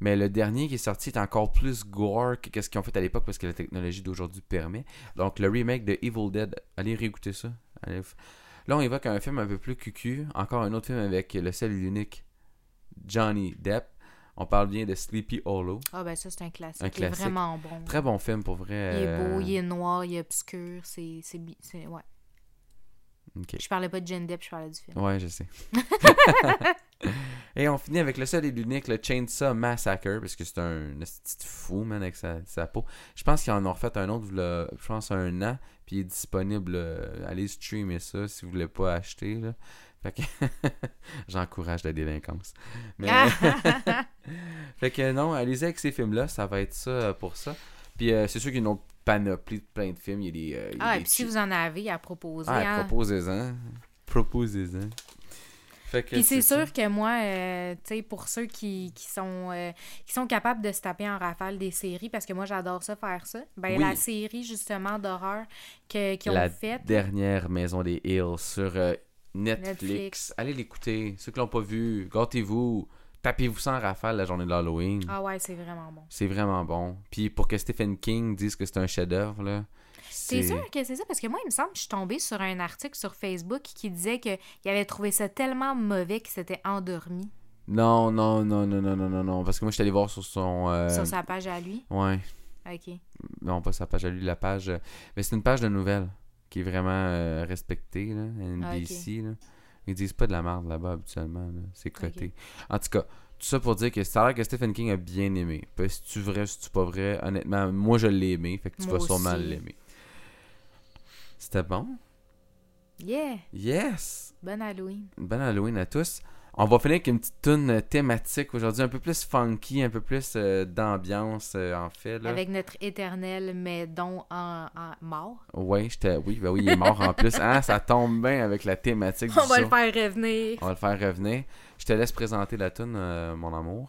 Mais le dernier qui est sorti est encore plus gore que ce qu'ils ont fait à l'époque parce que la technologie d'aujourd'hui permet. Donc le remake de Evil Dead, allez réécouter ça. Allez Là, on évoque un film un peu plus cucu. Encore un autre film avec le seul et l'unique Johnny Depp. On parle bien de Sleepy Hollow. Ah, ben ça, c'est un classique. Un Il est vraiment bon. Très bon film pour vrai. Il est euh, beau, il est noir, il est obscur. C'est. c'est c'est- Ouais. Je parlais pas de Johnny Depp, je parlais du film. Ouais, je sais. et on finit avec le seul et l'unique, le Chainsaw Massacre, parce que c'est un petit fou, man, avec sa, sa peau. Je pense qu'ils en ont refait un autre, je pense, un an, puis il est disponible. euh, allez streamer ça si vous voulez pas acheter, là. Fait que j'encourage la délinquance. Mais... fait que non, allez-y avec ces films-là, ça va être ça euh, pour ça. Puis euh, c'est sûr qu'il y a une autre panoplie de plein de films. Il y a des. euh, il y a Ah, et puis si vous en avez à proposer. Ah, hein. proposez-en. Proposez-en. Fait que Puis c'est ça. sûr que moi, euh, tu sais, pour ceux qui, qui sont euh, qui sont capables de se taper en rafale des séries, parce que moi j'adore ça faire ça, ben Oui. la série justement d'horreur qu'ils ont La faite. dernière Maison des Hills sur Netflix. Netflix. Allez l'écouter. Ceux qui l'ont pas vu, gâtez-vous. Tapez-vous sans rafale la journée de l'Halloween. Ah ouais, c'est vraiment bon. C'est vraiment bon. Puis pour que Stephen King dise que c'est un chef-d'œuvre, là. C'est sûr que c'est ça, parce que moi, il me semble que je suis tombée sur un article sur Facebook qui disait qu'il avait trouvé ça tellement mauvais qu'il s'était endormi Non, non, non, non, non, non, non, non. Parce que moi, je suis allé voir sur son. euh, sur sa page à lui? Ouais. Ok. Non, pas sa page à lui, la page. Mais c'est une page de nouvelles qui est vraiment euh, respectée, là. NBC, là. Ils disent pas de la merde là-bas habituellement, là. C'est coté. En tout cas, tout ça pour dire que ça a l'air que Stephen King a bien aimé. Si tu vrai, si tu pas vrai, honnêtement, moi je l'ai aimé, fait que tu Moi vas sûrement l'aimer. C'était bon? Yeah! Yes! Bonne Halloween. Bonne Halloween à tous. On va finir avec une petite tune euh, thématique aujourd'hui, un peu plus funky, un peu plus euh, d'ambiance euh, en fait. Là. Avec notre éternel mais don en, en mort. Ouais, j'étais. Oui, ben oui, il est mort en plus. Ah, ça tombe bien avec la thématique On du va show. le faire revenir. On va le faire revenir. Je te laisse présenter la tune, euh, mon amour.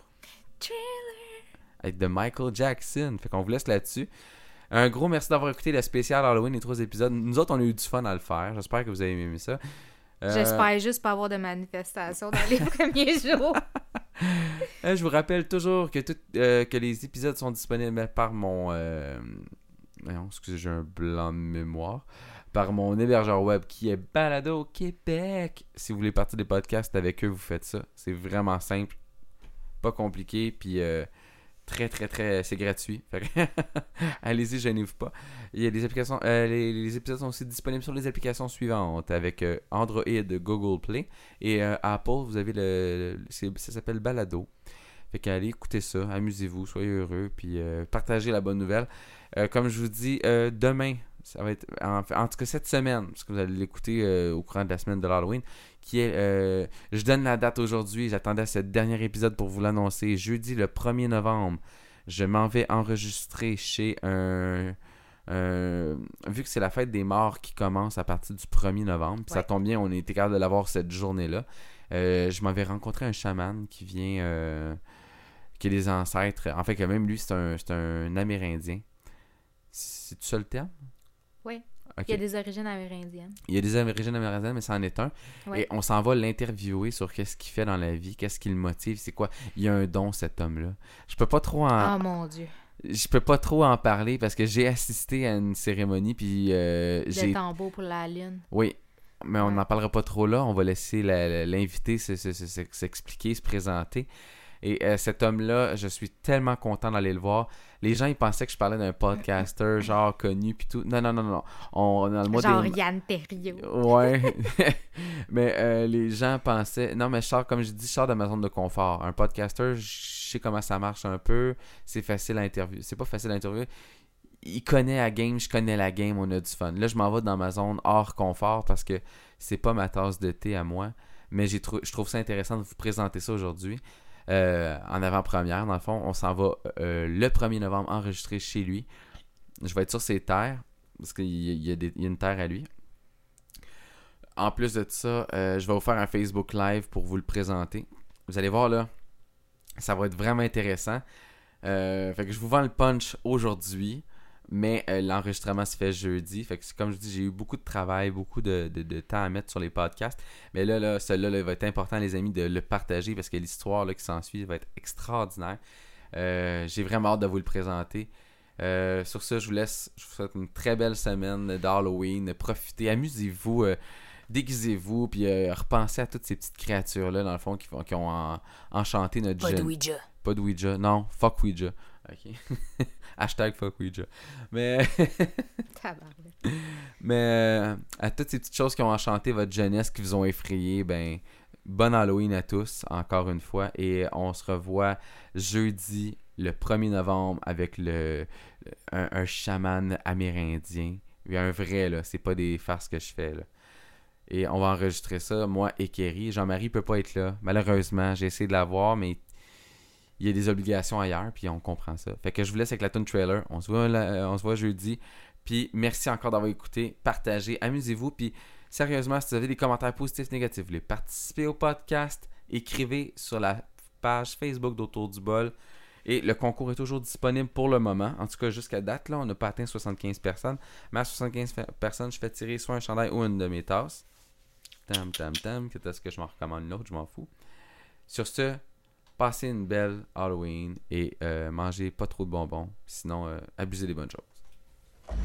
Avec de Michael Jackson. Fait qu'on vous laisse là-dessus. Un gros merci d'avoir écouté le spécial Halloween, les trois épisodes. Nous autres, on a eu du fun à le faire. J'espère que vous avez aimé ça. Euh, J'espère juste pas avoir de manifestation dans les premiers jours. euh, je vous rappelle toujours que, tout, euh, que les épisodes sont disponibles par mon. Euh... excusez, j'ai un blanc de mémoire. Par mon hébergeur web qui est Balado Québec. Si vous voulez partir des podcasts avec eux, vous faites ça. C'est vraiment simple. Pas compliqué. Puis euh, très, très, très. C'est gratuit. Allez-y, gênez-vous pas. Il y a des applications. euh, les, épisodes sont aussi disponibles sur les applications suivantes avec euh, Android, Google Play et euh, Apple. Vous avez le. ça s'appelle Balado. Fait qu'allez écouter ça, amusez-vous, soyez heureux, puis euh, partagez la bonne nouvelle. Comme je vous dis, demain, ça va être, en, tout cas cette semaine, parce que vous allez l'écouter au courant de la semaine de l'Halloween, qui est, euh, je donne la date aujourd'hui, j'attendais ce dernier épisode pour vous l'annoncer, jeudi le 1er novembre, je m'en vais enregistrer chez un... vu que c'est la fête des morts qui commence à partir du 1er novembre, puis ça tombe bien, on été capable de l'avoir cette journée-là. Euh, je m'avais rencontré un chaman qui vient, euh, qui a des ancêtres. En fait, que même lui, c'est un, c'est un Amérindien. C'est tout ça le terme? Oui. Il y a des origines amérindiennes. Il y a des origines amérindiennes, mais c'en est un. Ouais. Et on s'en va l'interviewer sur qu'est-ce qu'il fait dans la vie, qu'est-ce qui le motive, c'est quoi. Il y a un don, cet homme-là. Je peux pas trop en... Oh mon Dieu. Je peux pas trop en parler parce que j'ai assisté à une cérémonie, puis euh, Le j'ai tambour pour la lune. Oui, mais on Ouais. n'en parlera pas trop là. On va laisser la- la- l'invité se- se- se- se- s'expliquer, se présenter. Et euh, cet homme-là, je suis tellement content d'aller le voir. Les gens, ils pensaient que je parlais d'un podcaster, genre connu, puis tout. Non, non, non, non. On, dans le Genre des... Yann Terriot. Ouais. mais euh, les gens pensaient. Non, mais je sors, comme je dis, je sors de ma zone de confort. Un podcaster, je sais comment ça marche un peu. C'est facile à interviewer. C'est pas facile à interviewer. Il connaît la game, je connais la game, on a du fun. Là, je m'en vais dans ma zone hors confort parce que c'est pas ma tasse de thé à moi. Mais j'ai trou- je trouve ça intéressant de vous présenter ça aujourd'hui. Euh, en avant-première, dans le fond, on s'en va euh, le 1er novembre enregistrer chez lui. Je vais être sur ses terres, parce qu'il y, a- une terre à lui. En plus de ça, euh, je vais vous faire un Facebook Live pour vous le présenter. Vous allez voir là, ça va être vraiment intéressant. Fait je vous vends le punch aujourd'hui, mais euh, l'enregistrement se fait jeudi. Fait que comme je dis, j'ai eu beaucoup de travail, beaucoup de, de- de temps à mettre sur les podcasts. Mais là, là celui-là là, il va être important, les amis, de le partager parce que l'histoire qui s'ensuit va être extraordinaire. Euh, j'ai vraiment hâte de vous le présenter. Euh, sur ce, je vous laisse. Je vous souhaite une très belle semaine d'Halloween. Profitez, amusez-vous, euh, déguisez-vous, puis euh, repensez à toutes ces petites créatures-là, dans le fond, qui, qui ont en- enchanté notre Pas de Ouija. Pas de Ouija. Non, fuck Ouija. Ok. Hashtag fuck Ouija. Mais, mais euh, à toutes ces petites choses qui ont enchanté votre jeunesse, qui vous ont effrayé, ben, bon Halloween à tous, encore une fois. Et on se revoit jeudi, le 1er novembre, avec le, un, un chaman amérindien. Un vrai, là. C'est pas des farces que je fais, là. Et on va enregistrer ça, moi et Kerry. Jean-Marie peut pas être là. Malheureusement, j'ai essayé de l'avoir, mais il y a des obligations ailleurs, puis on comprend ça. Fait que je vous laisse avec la tune trailer. On se voit, euh, on se voit jeudi. Puis merci encore d'avoir écouté. Partagez, amusez-vous. Puis sérieusement, si vous avez des commentaires positifs, négatifs, voulez participer au podcast, écrivez sur la page Facebook d'Autour du bol. Et le concours est toujours disponible pour le moment. En tout cas, jusqu'à date, là, on n'a pas atteint 75 personnes. Mais à 75 fa- personnes, je fais tirer soit un chandail ou une de mes tasses. Tam, tam, tam. Que est-ce que je m'en recommande? Une autre, je m'en fous. Sur ce, passez une belle Halloween et euh, mangez pas trop de bonbons. Sinon, euh, abusez des bonnes choses.